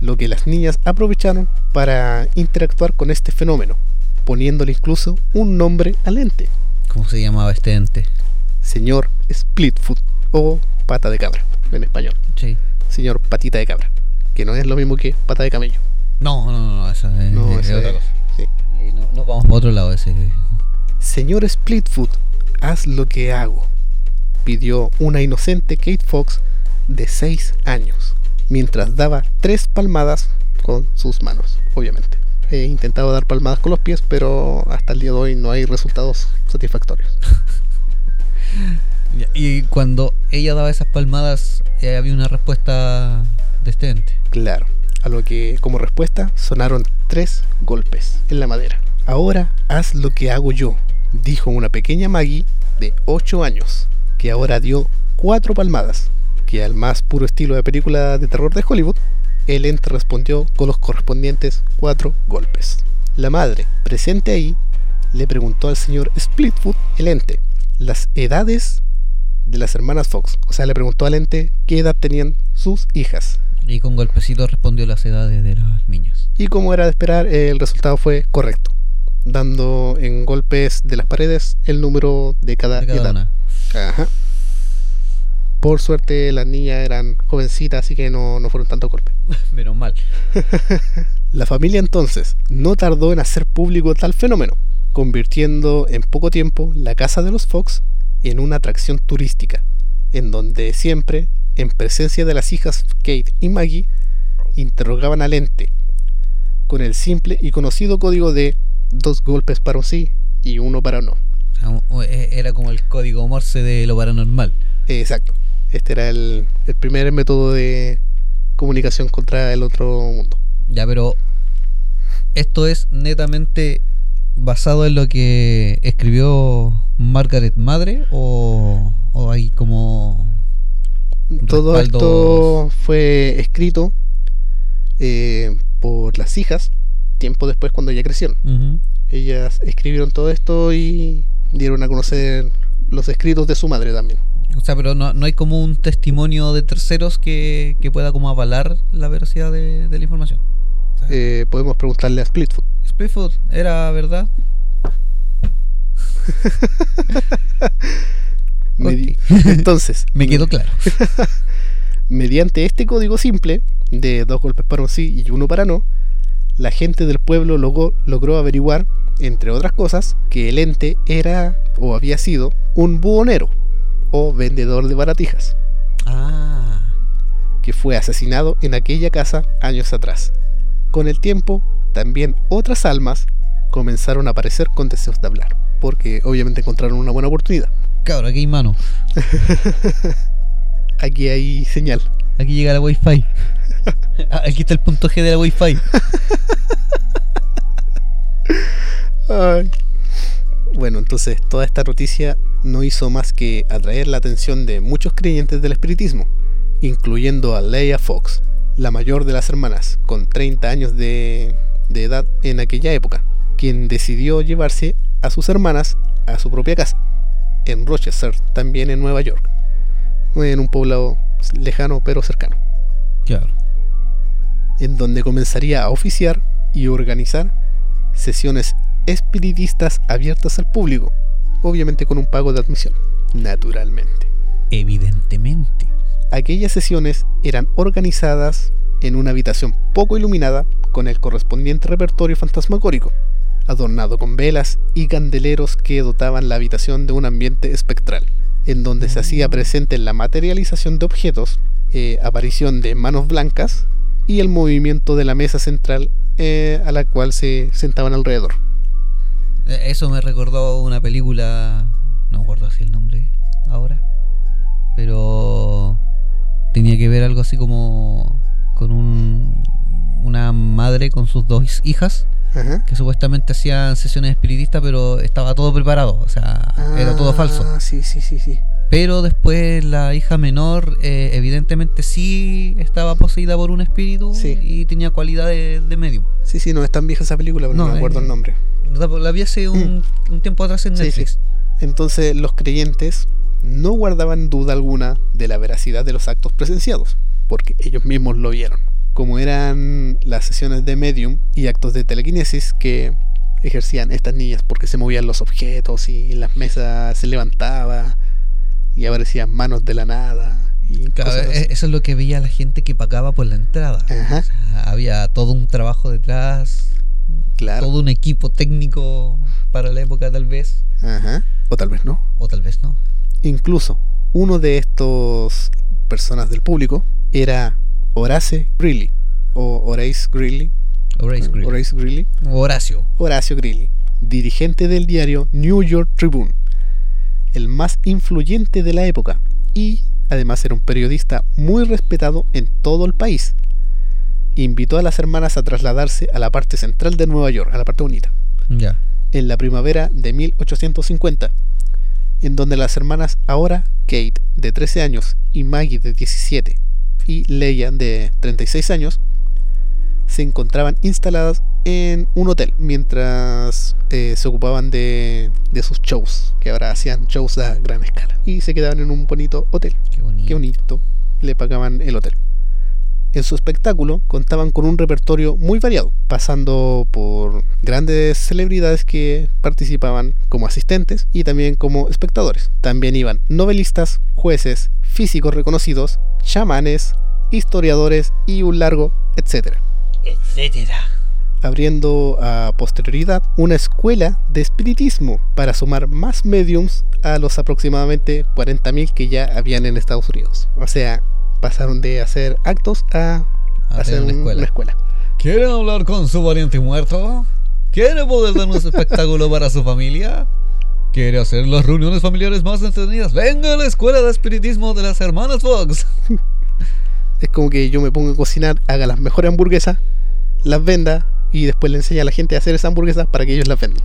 lo que las niñas aprovecharon para interactuar con este fenómeno, poniéndole incluso un nombre al ente, ¿Cómo se llamaba este ente? Señor Splitfoot o pata de cabra en español, Sí. señor patita de cabra, que no es lo mismo que pata de camello. No, no, no, no, esa es, No, es ese- otra cosa. sí. Y no- nos vamos para otro lado ese. Señor Splitfoot, haz lo que hago, pidió una inocente Kate Fox de 6 años, mientras daba tres palmadas con sus manos, obviamente. He intentado dar palmadas con los pies, pero hasta el día de hoy no hay resultados satisfactorios. Y cuando ella daba esas palmadas, eh, había una respuesta de este ente. Claro, a lo que como respuesta sonaron tres golpes en la madera. Ahora haz lo que hago yo, dijo una pequeña Maggie de 8 años, que ahora dio cuatro palmadas, que al más puro estilo de película de terror de Hollywood, el ente respondió con los correspondientes cuatro golpes. La madre, presente ahí, le preguntó al señor Splitfoot, el ente, las edades de las hermanas Fox. O sea, le preguntó al ente qué edad tenían sus hijas. Y con golpecitos respondió las edades de los niños. Y como era de esperar, el resultado fue correcto, dando en golpes de las paredes el número de cada, De cada edad. una. Ajá. Por suerte las niñas eran jovencitas, así que no, no fueron tantos golpes. Menos mal. La familia entonces no tardó en hacer público tal fenómeno, convirtiendo en poco tiempo la casa de los Fox en una atracción turística, en donde siempre, en presencia de las hijas Kate y Maggie, interrogaban al ente, con el simple y conocido código de dos golpes para un sí y uno para un no. O- e- Era como el código Morse de lo paranormal. Exacto. Este era el, el primer método de comunicación contra el otro mundo. Ya, pero ¿Esto es netamente basado en lo que escribió Margaret Madre o, o hay como Todo esto fue escrito eh, por las hijas tiempo después cuando ya crecieron. Ellas escribieron todo esto y dieron a conocer los escritos de su madre también. O sea, pero no, no hay como un testimonio de terceros que, que pueda como avalar la veracidad de, de la información. O sea, Eh, podemos preguntarle a Splitfoot. ¿Era verdad? Entonces, Me quedó claro. mediante este código simple de dos golpes para un sí y uno para no, la gente del pueblo logró averiguar, entre otras cosas, que el ente era o había sido un buhonero o vendedor de baratijas, Ah, que fue asesinado en aquella casa años atrás. Con el tiempo, también otras almas comenzaron a aparecer con deseos de hablar, porque obviamente encontraron una buena oportunidad. cabrón, aquí hay mano. Aquí hay señal. Aquí llega la wifi. Ah, Aquí está el punto G de la wifi. Ay. Bueno, entonces toda esta noticia no hizo más que atraer la atención de muchos creyentes del espiritismo, incluyendo a Leia Fox, la mayor de las hermanas, con 30 años de, de edad en aquella época, quien decidió llevarse a sus hermanas a su propia casa, en Rochester, también en Nueva York, en un poblado lejano pero cercano Claro. en donde comenzaría a oficiar y organizar sesiones espiritistas abiertas al público, obviamente con un pago de admisión, naturalmente. Evidentemente. Aquellas sesiones eran organizadas en una habitación poco iluminada con el correspondiente repertorio fantasmagórico, adornado con velas y candeleros que dotaban la habitación de un ambiente espectral, en donde se hacía presente la materialización de objetos, eh, aparición de manos blancas y el movimiento de la mesa central eh, a la cual se sentaban alrededor. Eh, Eso me recordó una película. No acuerdo así el nombre ahora. Pero tenía que ver algo así como con un, una madre con sus dos hijas Ajá. que supuestamente hacían sesiones espiritistas, pero estaba todo preparado, o sea, era todo falso. Ah, sí, sí, sí, sí. Pero después la hija menor, eh, evidentemente sí estaba poseída por un espíritu Sí. y tenía cualidades de medium. Sí, sí, no es tan vieja esa película, pero no, No, me acuerdo eh, el nombre. La, la vi hace un, un tiempo atrás en Mm. Sí, Netflix. sí. Entonces los creyentes no guardaban duda alguna de la veracidad de los actos presenciados, porque ellos mismos lo vieron. Como eran las sesiones de medium y actos de telequinesis que ejercían estas niñas porque se movían los objetos y las mesas se levantaba y aparecían manos de la nada y Claro, e- eso es lo que veía la gente que pagaba por la entrada. Ajá. O sea, había todo un trabajo detrás, claro. todo un equipo técnico para la época tal vez, Ajá. O tal vez no. o tal vez no. Incluso uno de estos personas del público era Horace Greeley o Horace Greeley, Horace Greeley. Horace Greeley, Horacio. Horacio Greeley, dirigente del diario New York Tribune, el más influyente de la época y además era un periodista muy respetado en todo el país. Invitó a las hermanas a trasladarse a la parte central de Nueva York, a la parte bonita Ya. en la primavera de 1850, en donde las hermanas ahora Kate, de 13 años, y Maggie, de 17, y Leia, de 36 años, se encontraban instaladas en un hotel mientras eh, se ocupaban de, de sus shows, que ahora hacían shows a gran escala, y se quedaban en un bonito hotel. Qué bonito. Qué bonito. Le pagaban el hotel. En su espectáculo contaban con un repertorio muy variado, pasando por grandes celebridades que participaban como asistentes y también como espectadores. También iban novelistas, jueces, físicos reconocidos, chamanes, historiadores y un largo etcétera. Etcétera. Abriendo a posterioridad una escuela de espiritismo para sumar más mediums a los aproximadamente 40.000 que ya habían en Estados Unidos. O sea, pasaron de hacer actos a A hacer una un- escuela. una escuela. ¿Quieren hablar con su pariente muerto? ¿Quiere poder dar un espectáculo para su familia? ¿Quiere hacer las reuniones familiares más entretenidas? Venga a la escuela de espiritismo de las hermanas Fox. Es como que yo me pongo a cocinar, haga las mejores hamburguesas, las venda y después le enseña a la gente a hacer esas hamburguesas para que ellos las vendan.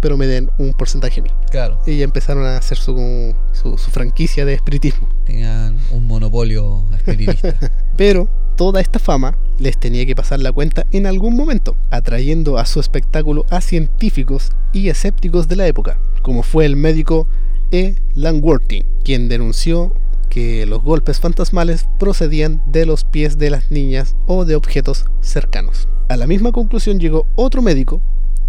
Pero me den un porcentaje a mí. Claro. Y ya empezaron a hacer su, su, su franquicia de espiritismo. Tenían un monopolio espiritista. Pero toda esta fama les tenía que pasar la cuenta en algún momento, atrayendo a su espectáculo a científicos y escépticos de la época, como fue el médico E. Langworthy, quien denunció que los golpes fantasmales procedían de los pies de las niñas o de objetos cercanos. A la misma conclusión llegó otro médico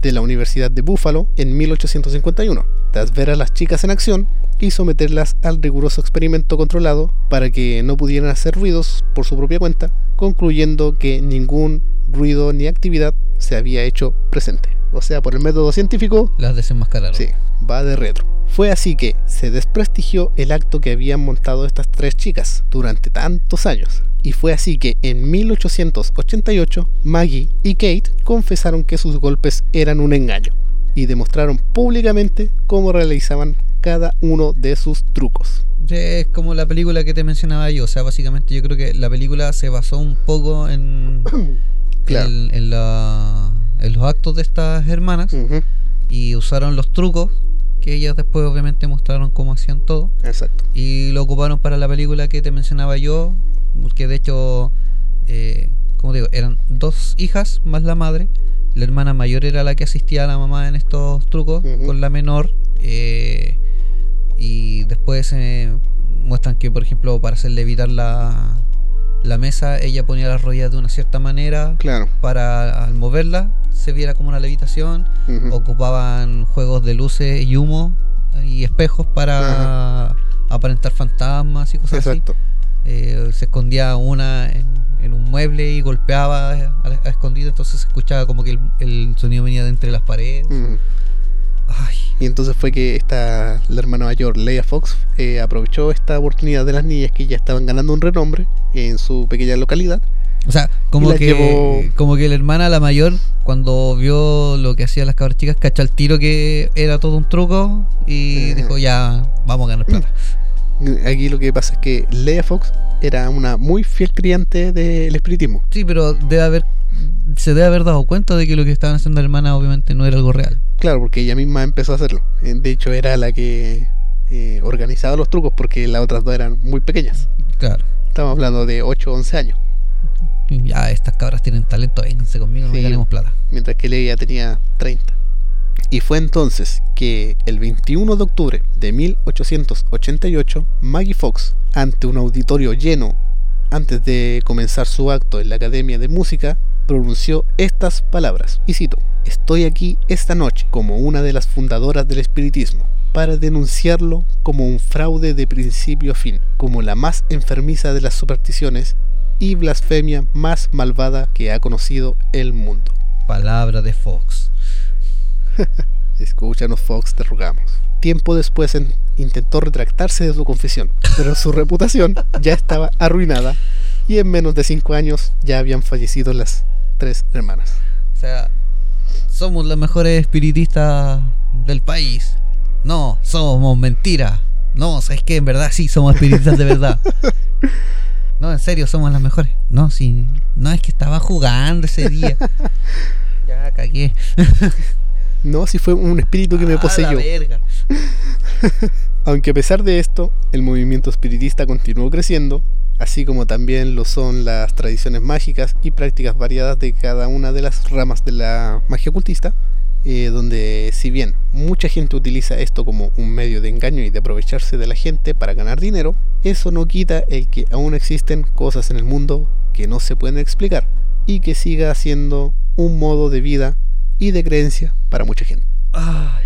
de la Universidad de Buffalo en 1851. Tras ver a las chicas en acción y someterlas al riguroso experimento controlado para que no pudieran hacer ruidos por su propia cuenta, concluyendo que ningún ruido ni actividad se había hecho presente. O sea, por el método científico, Las desenmascararon. sí, va de retro. Fue así que se desprestigió el acto que habían montado estas tres chicas durante tantos años. Y fue así que en 1888 Maggie y Kate confesaron que sus golpes eran un engaño y demostraron públicamente cómo realizaban cada uno de sus trucos. Es como la película que te mencionaba yo. O sea, básicamente yo creo que la película se basó un poco en, Claro. en, en la- en los actos de estas hermanas Ujú, y usaron los trucos que ellas después obviamente mostraron cómo hacían todo Exacto. y lo ocuparon para la película que te mencionaba yo, que de hecho, eh, como digo, eran dos hijas más la madre. La hermana mayor era la que asistía a la mamá en estos trucos con la menor. eh, y después eh, muestran que, por ejemplo, para hacerle evitar la, la mesa, ella ponía las rodillas de una cierta manera Claro. para al moverla se viera como una levitación. Ocupaban juegos de luces y humo y espejos para aparentar fantasmas y cosas Exacto. así. Eh, se escondía una en, en un mueble y golpeaba a, a escondido, entonces se escuchaba como que el, el sonido venía de entre las paredes. Ay, Y entonces fue que esta, la hermana mayor, Leia Fox, eh, aprovechó esta oportunidad de las niñas que ya estaban ganando un renombre en su pequeña localidad. O sea, como que, llevó- como que la hermana, la mayor, cuando vio lo que hacían las cabras chicas, cachó al tiro que era todo un truco y dijo, ya, vamos a ganar plata. Aquí lo que pasa es que Leia Fox era una muy fiel criante del espiritismo. Sí, pero debe haber, se debe haber dado cuenta de que lo que estaban haciendo la hermana obviamente no era algo real. Claro, porque ella misma empezó a hacerlo. Eh, De hecho, era la que eh, organizaba los trucos porque las otras dos eran muy pequeñas. Claro. Estamos hablando de 8 o 11 años, Ya, estas cabras tienen talento, vénganse conmigo, no Sí. me ganemos plata. mientras que Leia tenía 30. Y fue entonces que el 21 de octubre de 1888, Maggie Fox, ante un auditorio lleno, antes de comenzar su acto en la Academia de Música, pronunció estas palabras, y cito, Estoy aquí esta noche como una de las fundadoras del espiritismo, para denunciarlo como un fraude de principio a fin, como la más enfermiza de las supersticiones y blasfemia más malvada que ha conocido el mundo. Palabra de Fox. Escúchanos, Fox, te rogamos. Tiempo después en- intentó retractarse de su confesión, pero su reputación ya estaba arruinada y en menos de cinco años ya habían fallecido las tres hermanas. O sea, somos los mejores espiritistas del país. No, somos mentira. No, ¿sabes qué? En verdad sí somos espiritistas de verdad. No, en serio, somos las mejores. No, sí. No, es que estaba jugando ese día. Ya cagué. No, si fue un espíritu que me la poseyó. verga. Aunque a pesar de esto, el movimiento espiritista continuó creciendo, así como también lo son las tradiciones mágicas y prácticas variadas de cada una de las ramas de la magia ocultista, eh, donde si bien mucha gente utiliza esto como un medio de engaño y de aprovecharse de la gente para ganar dinero, eso no quita el que aún existen cosas en el mundo que no se pueden explicar y que siga siendo un modo de vida y de creencia para mucha gente. Ay,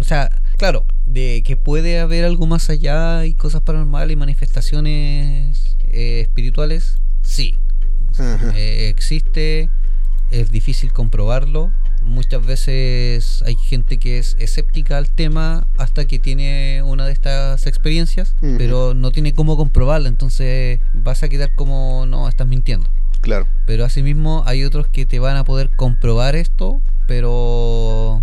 o sea, claro, de que puede haber algo más allá y cosas paranormales y manifestaciones eh, espirituales, sí. Eh, existe, es difícil comprobarlo. Muchas veces hay gente que es escéptica al tema hasta que tiene una de estas experiencias, pero no tiene cómo comprobarla, entonces vas a quedar como, no, estás mintiendo. Claro. Pero asimismo hay otros que te van a poder comprobar esto, pero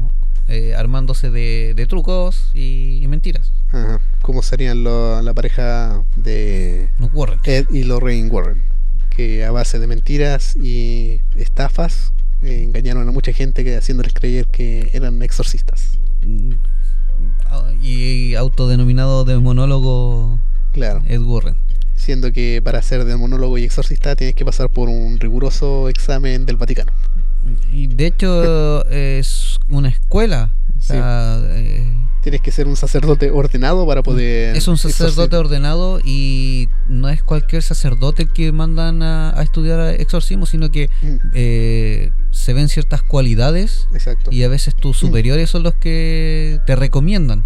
eh, armándose de, de trucos y, y mentiras. Ajá. ¿Cómo serían lo- la pareja de No ocurren. Ed y Lorraine Warren? Que a base de mentiras y estafas eh, engañaron a mucha gente que, haciéndoles creer que eran exorcistas. Mm, ah, Y autodenominado demonólogo Claro. Ed Warren. Siendo que para ser demonólogo y exorcista tienes que pasar por un riguroso examen del Vaticano. Y de hecho es una escuela. O Sí. sea, eh, Tienes que ser un sacerdote ordenado para poder. es un sacerdote ordenado y no es cualquier sacerdote el que mandan a, a estudiar exorcismo, sino que Mm, eh, se ven ciertas cualidades Exacto. y a veces tus superiores son los que te recomiendan.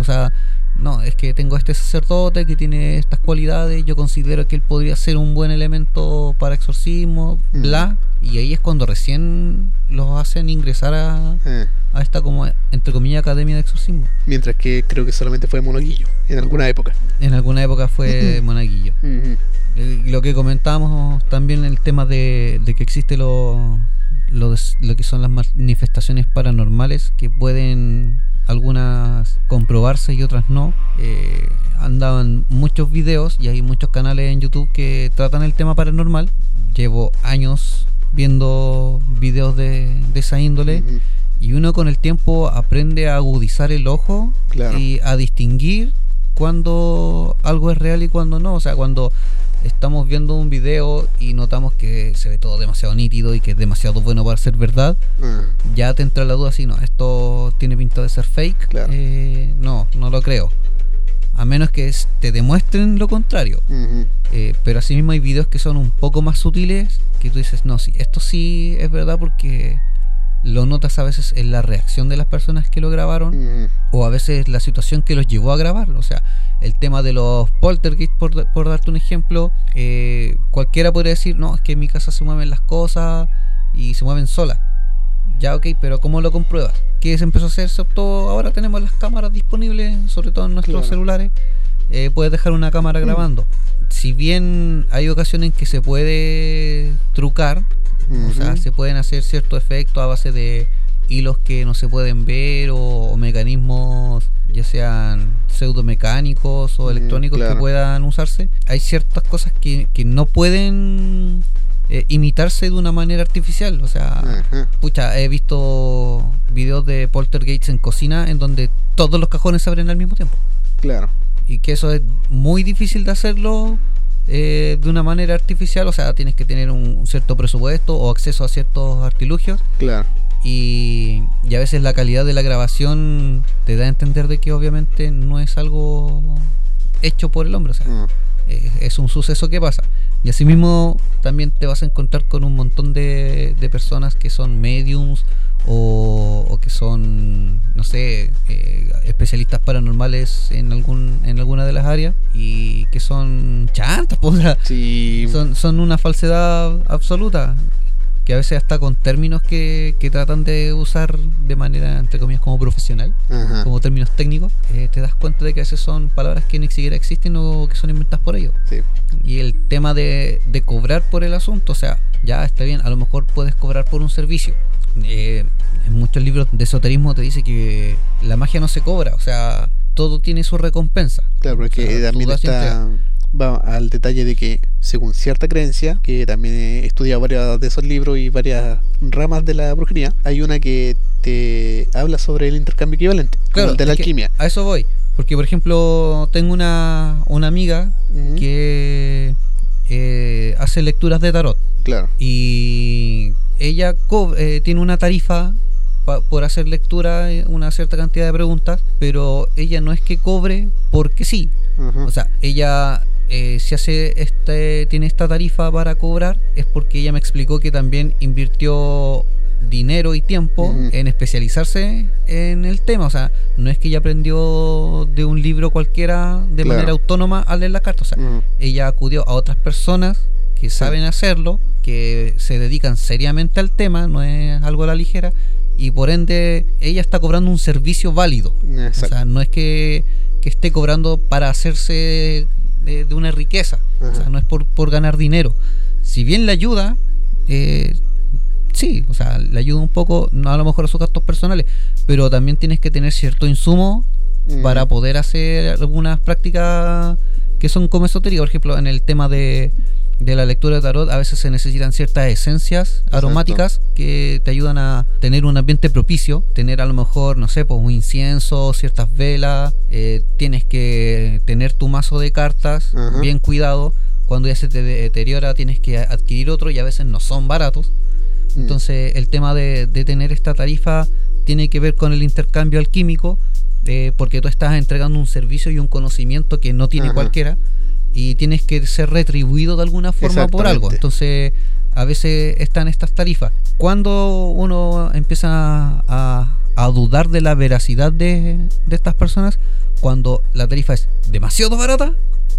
O sea, no, es que tengo este sacerdote que tiene estas cualidades, yo considero que él podría ser un buen elemento para exorcismo, Ujú. bla, y ahí es cuando recién los hacen ingresar a, Eh, a esta como entre comillas academia de exorcismo. mientras que creo que solamente fue monaguillo en alguna época. En alguna época fue monaguillo. Ujú. Eh, Lo que comentábamos también el tema de, de que existe lo, lo, lo que son las manifestaciones paranormales que pueden algunas comprobarse y otras no. Eh, andaban muchos videos y hay muchos canales en YouTube que tratan el tema paranormal. Llevo años viendo videos de, de esa índole Ujú. y uno con el tiempo aprende a agudizar el ojo Claro. y a distinguir cuando algo es real y cuando no. O sea, cuando estamos viendo un video y notamos que se ve todo demasiado nítido y que es demasiado bueno para ser verdad, Ah, ya te entra la duda si no, esto tiene pinta de ser fake. Claro. Eh, no, no lo creo. A menos que te demuestren lo contrario. ujú. Eh, pero asimismo hay videos que son un poco más sutiles que tú dices, no, sí, esto sí es verdad porque lo notas a veces en la reacción de las personas que lo grabaron o a veces la situación que los llevó a grabarlo. O sea, el tema de los poltergeist, por, por darte un ejemplo, eh, cualquiera podría decir, no, es que en mi casa se mueven las cosas y se mueven solas. Ya, ok, pero ¿cómo lo compruebas? ¿Qué se empezó a hacer? Se optó, ahora tenemos las cámaras disponibles, sobre todo en nuestros Claro. celulares. eh, puedes dejar una cámara Mm. grabando. Si bien hay ocasiones en que se puede trucar, o sea, se pueden hacer ciertos efectos a base de hilos que no se pueden ver o, o mecanismos ya sean pseudomecánicos o Mm, electrónicos claro. que puedan usarse. Hay ciertas cosas que, que no pueden eh, imitarse de una manera artificial. O sea, Ajá. pucha, he visto videos de poltergeists en cocina en donde todos los cajones se abren al mismo tiempo. Claro. Y que eso es muy difícil de hacerlo eh, de una manera artificial. O sea, tienes que tener un, cierto presupuesto o acceso a ciertos artilugios. Claro. Y, y a veces la calidad de la grabación te da a entender de que obviamente no es algo hecho por el hombre. O sea, Ah, es un suceso que pasa. Y asimismo también te vas a encontrar con un montón de, de personas que son mediums o, o que son, no sé, eh, especialistas paranormales en algún en alguna de las áreas y que son chantas, pues, o sea, Sí. son, son una falsedad absoluta. Que a veces hasta con términos que, que tratan de usar de manera, entre comillas, como profesional Ajá. como términos técnicos, eh, te das cuenta de que a veces son palabras que ni siquiera existen o que son inventadas por ellos. Sí. Y el tema de, de cobrar por el asunto, o sea, ya está bien, a lo mejor puedes cobrar por un servicio. Eh, en muchos libros de esoterismo te dice que la magia no se cobra, o sea, todo tiene su recompensa. Claro, O porque sea, también das y está va al detalle de que según cierta creencia, que también he estudiado varios de esos libros y varias ramas de la brujería, hay una que te habla sobre el intercambio equivalente, Claro, el de la alquimia. A eso voy. Porque, por ejemplo, tengo una, una amiga que eh, hace lecturas de tarot. Claro. y ella eh, tiene una tarifa por hacer lectura eh, una cierta cantidad de preguntas pero ella no es que cobre porque sí o sea ella eh, si hace este tiene esta tarifa para cobrar es porque ella me explicó que también invirtió dinero y tiempo en especializarse en el tema. O sea no es que ella aprendió de un libro cualquiera de Claro. manera autónoma a leer la carta o sea ella acudió a otras personas que saben hacerlo, que se dedican seriamente al tema, no es algo a la ligera, y por ende ella está cobrando un servicio válido. O sea, no es que, que esté cobrando para hacerse de, de una riqueza, o sea, no es por, por ganar dinero. Si bien le ayuda, eh, sí, o sea, le ayuda un poco, no a lo mejor a sus gastos personales, pero también tienes que tener cierto insumo Ujú, para poder hacer algunas prácticas que son como esotéricas. Por ejemplo, en el tema de, de la lectura de tarot, a veces se necesitan ciertas esencias aromáticas que te ayudan a tener un ambiente propicio. Tener a lo mejor, no sé, pues un incienso, ciertas velas. eh, tienes que tener tu mazo de cartas bien cuidado. Cuando ya se te deteriora, tienes que adquirir otro y a veces no son baratos. Mm. Entonces, el tema de, de tener esta tarifa tiene que ver con el intercambio alquímico, eh, porque tú estás entregando un servicio y un conocimiento que no tiene Ajá. cualquiera y tienes que ser retribuido de alguna forma por algo. Entonces, a veces están estas tarifas. Cuando uno empieza a, a dudar de la veracidad de, de estas personas, cuando la tarifa es demasiado barata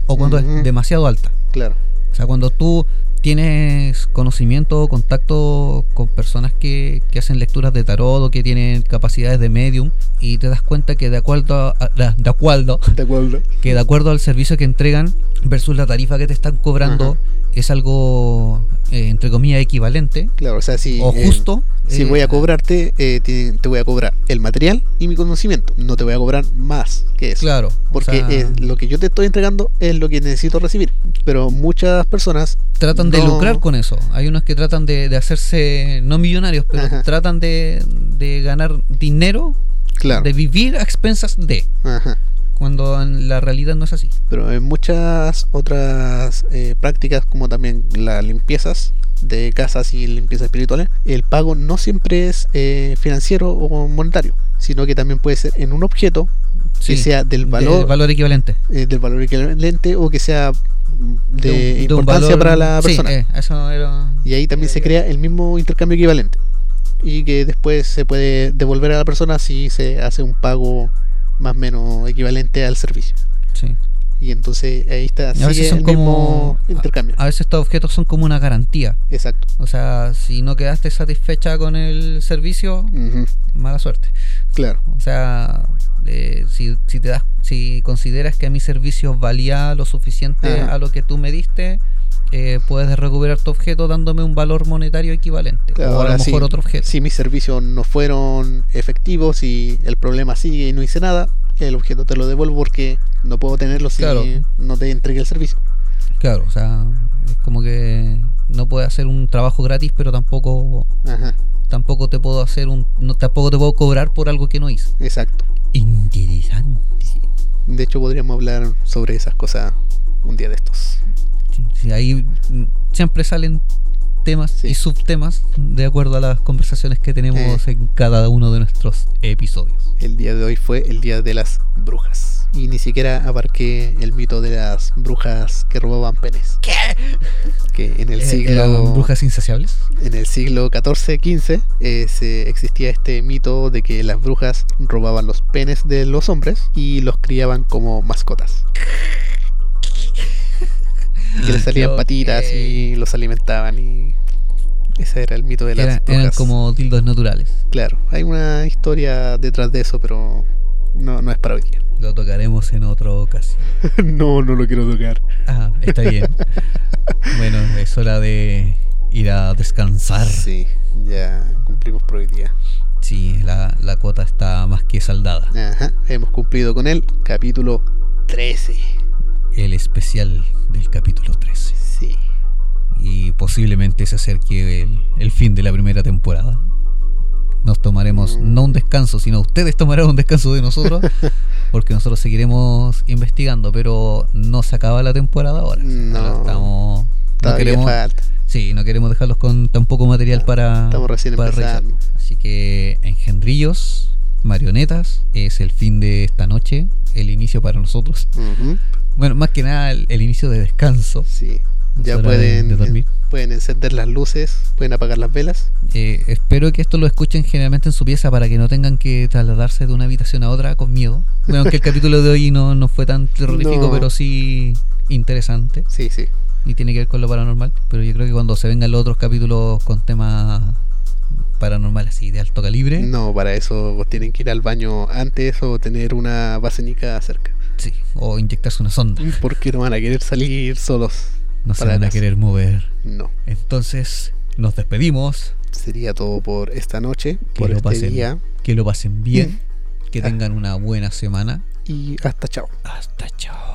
o cuando es demasiado alta. Claro. O sea, cuando tú tienes conocimiento o contacto con personas que, que hacen lecturas de tarot o que tienen capacidades de medium y te das cuenta que de acuerdo a- de, de acuerdo De acuerdo. que de acuerdo al servicio que entregan versus la tarifa que te están cobrando Ajá. es algo eh, entre comillas equivalente Claro, o sea, si, o eh, justo si eh, voy a cobrarte, eh, te, te voy a cobrar el material y mi conocimiento. No te voy a cobrar más que eso. claro o Porque sea, lo que yo te estoy entregando es lo que necesito recibir. Pero muchas personas tratan de no- lucrar con eso. Hay unos que tratan de, de hacerse no millonarios, pero Ajá. tratan de, de ganar dinero, Claro. de vivir a expensas de, Ajá. cuando en la realidad no es así. Pero en muchas otras eh, prácticas, como también las limpiezas de casas y limpiezas espirituales, el pago no siempre es eh, financiero o monetario, sino que también puede ser en un objeto Sí, que sea del de- valor, valor equivalente. eh, del valor equivalente o que sea de, un- importancia valor- para la sí, persona. eh, eso era. Y ahí también se crea el mismo intercambio equivalente. Y que después se puede devolver a la persona si se hace un pago más o menos equivalente al servicio. Sí. Y entonces ahí está, Y a sigue veces son el como. mismo intercambio. A veces estos objetos son como una garantía. Exacto. O sea, si no quedaste satisfecha con el servicio, Ujú, mala suerte. Claro. O sea, eh, si, si te das, si consideras que mi servicio valía lo suficiente Ajá. a lo que tú me diste, eh, puedes recuperar tu objeto dándome un valor monetario equivalente. Claro, o a ahora lo mejor sí, otro objeto. Si mis servicios no fueron efectivos y el problema sigue y no hice nada, el objeto te lo devuelvo porque no puedo tenerlo si Claro. no te entregué el servicio. Claro, o sea, es como que no puedes hacer un trabajo gratis, pero tampoco Ajá, tampoco te puedo hacer un no tampoco te puedo cobrar por algo que no hice. exacto. Interesante. De hecho, podríamos hablar sobre esas cosas un día de estos. Sí, sí, ahí mm, siempre salen temas Sí. y subtemas de acuerdo a las conversaciones que tenemos Eh. en cada uno de nuestros episodios. El día de hoy fue el día de las brujas. Y ni siquiera abarqué el mito de las brujas que robaban penes. ¿Qué? Que en el Eh, siglo ¿Eran brujas insaciables? en el siglo XIV-XV eh, se- existía este mito de que las brujas robaban los penes de los hombres y los criaban como mascotas. Y que les salían patitas y los alimentaban y ese era el mito de las Era- brujas. eran como dildos naturales. Claro, hay una historia detrás de eso, pero no, no es para hoy día. Lo tocaremos en otra ocasión. no, no lo quiero tocar. Ah, está bien. bueno, es hora de ir a descansar. Sí, ya cumplimos por hoy día. Sí, la, la cuota está más que saldada. Ajá, hemos cumplido con el capítulo 13. El especial del capítulo 13. Sí. Y posiblemente se acerque el, el fin de la primera temporada. Nos tomaremos no un descanso, sino ustedes tomarán un descanso de nosotros. porque nosotros seguiremos investigando, pero no se acaba la temporada ahora. No. ahora estamos. No queremos, falta. sí, no queremos dejarlos con tan poco material para, Estamos recién para revisar. Así que engendrillos, marionetas, es el fin de esta noche, el inicio para nosotros. Bueno, más que nada el, el inicio de descanso. Sí. Ya de- pueden, de dormir. pueden encender las luces, pueden apagar las velas. Eh, espero que esto lo escuchen generalmente en su pieza para que no tengan que trasladarse de una habitación a otra con miedo. Bueno, aunque el capítulo de hoy no, no fue tan terrorífico, No. pero sí interesante Sí, sí. y tiene que ver con lo paranormal. Pero yo creo que cuando se vengan los otros capítulos con temas paranormales así de alto calibre, No, para eso tienen que ir al baño antes o tener una basenica cerca. sí, o inyectarse una sonda, Porque no van a querer salir solos. No se van a querer mover. No. Entonces, nos despedimos. Sería todo por esta noche, por lo este pasen. día. Que lo pasen bien, que Ah. tengan una buena semana. Y hasta chao. Hasta chao.